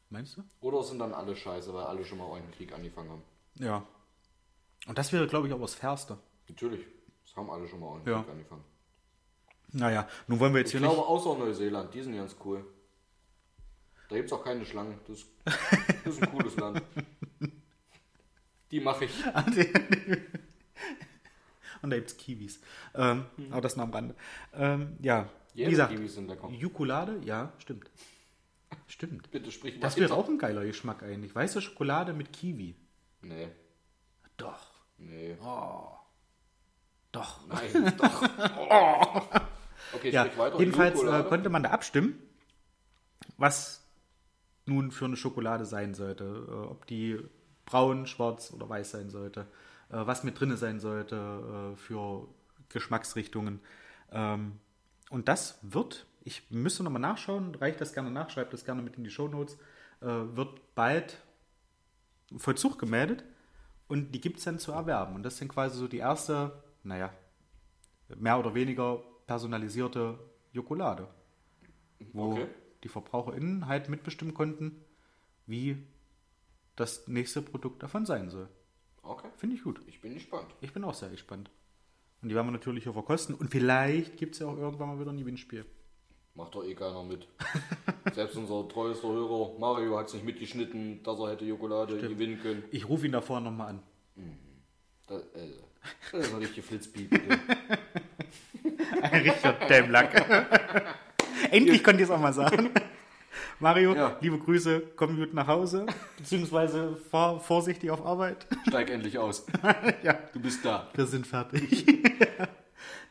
Meinst du? Oder sind dann alle scheiße, weil alle schon mal einen Krieg angefangen haben. Ja. Und das wäre, glaube ich, auch das Fairste. Natürlich, das haben alle schon mal Ja. Angefangen. Naja, nun wollen wir jetzt Ich hier glaube, außer Neuseeland, die sind ganz cool. Da gibt es auch keine Schlangen. Das, das ist ein cooles Land. Die mache ich. nicht. Und da gibt es Kiwis. Ähm, Aber das nur am Rande. Ähm, ja, wie Jene gesagt, Kiwis sind lecker. Jukolade, ja, stimmt. Stimmt. Bitte sprich Das wäre auch ein geiler Geschmack eigentlich. Weiße Schokolade mit Kiwi. Nee, Doch. Nee. Doch. Nein, doch. Oh. Okay, Ja, weiter. jedenfalls äh, konnte man da abstimmen, was nun für eine Schokolade sein sollte. Äh, ob die braun, schwarz oder weiß sein sollte. Äh, was mit drinne sein sollte äh, für Geschmacksrichtungen. Ähm, und das wird, ich müsste nochmal nachschauen, reicht das gerne nach, schreibt das gerne mit in die Shownotes, äh, wird bald Vollzug gemeldet und die gibt es dann zu erwerben. Und das dann quasi so die erste, naja, mehr oder weniger personalisierte Jokolade. Wo Okay. die VerbraucherInnen halt mitbestimmen konnten, wie das nächste Produkt davon sein soll. Okay. Finde ich gut. Ich bin gespannt. Ich bin auch sehr gespannt. Und die werden wir natürlich auch verkosten. Und vielleicht gibt es ja auch irgendwann mal wieder ein Gewinnspiel. Macht doch eh keiner mit. Selbst unser treuester Hörer Mario hat es nicht mitgeschnitten, dass er hätte Jokolade gewinnen können. Ich rufe ihn davor nochmal an. Das, äh, das ist ein richtiger Flitzpiep. bitte. Ein richtiger Dämmlack. Endlich konnte ich es auch mal sagen. Mario, Ja. liebe Grüße, komm gut nach Hause, beziehungsweise fahr vorsichtig auf Arbeit. Steig endlich aus. ja, Du bist da. wir sind fertig.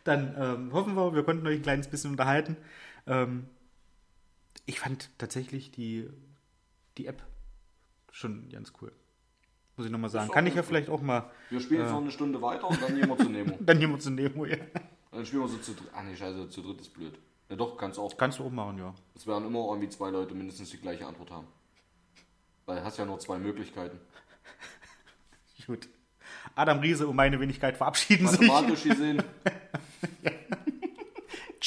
Dann ähm, hoffen wir, wir konnten euch ein kleines bisschen unterhalten. Ähm, ich fand tatsächlich die, die App schon ganz cool. Muss ich nochmal sagen. Kann ich ja vielleicht auch mal Wir spielen jetzt noch eine Stunde weiter und dann gehen wir zu Nemo. dann jemand zu Nemo. Ja. Dann spielen wir so zu dritt. Ah nee, scheiße, zu dritt ist blöd. Ja doch, kannst du auch. Kannst du auch machen, ja. Es werden immer irgendwie zwei Leute mindestens die gleiche Antwort haben. Weil du hast ja nur zwei Möglichkeiten. Gut. Adam Riese und meine Wenigkeit verabschieden sich. Mathematisch gesehen,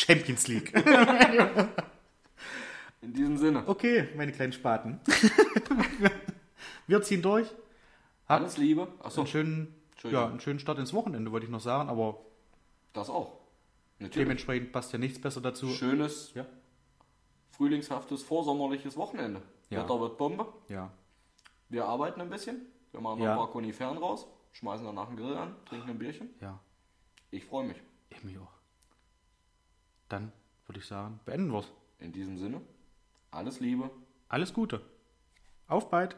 Champions League. in diesem Sinne. Okay, meine kleinen Spaten. Wir ziehen durch. Habt Alles Liebe. Achso, einen schönen, ja, einen schönen Start ins Wochenende, wollte ich noch sagen, aber das auch. Natürlich. dementsprechend passt ja nichts besser dazu. Schönes, Ja. frühlingshaftes, vorsommerliches Wochenende. Ja. Wetter wird Bombe. Ja. Wir arbeiten ein bisschen. Wir machen noch Ja. ein paar Koniferen raus, schmeißen danach einen Grill an, trinken ein Bierchen. Ja. Ich freue mich. Ich mich auch. Dann würde ich sagen, beenden wir es. In diesem Sinne, alles Liebe. Alles Gute. Auf bald.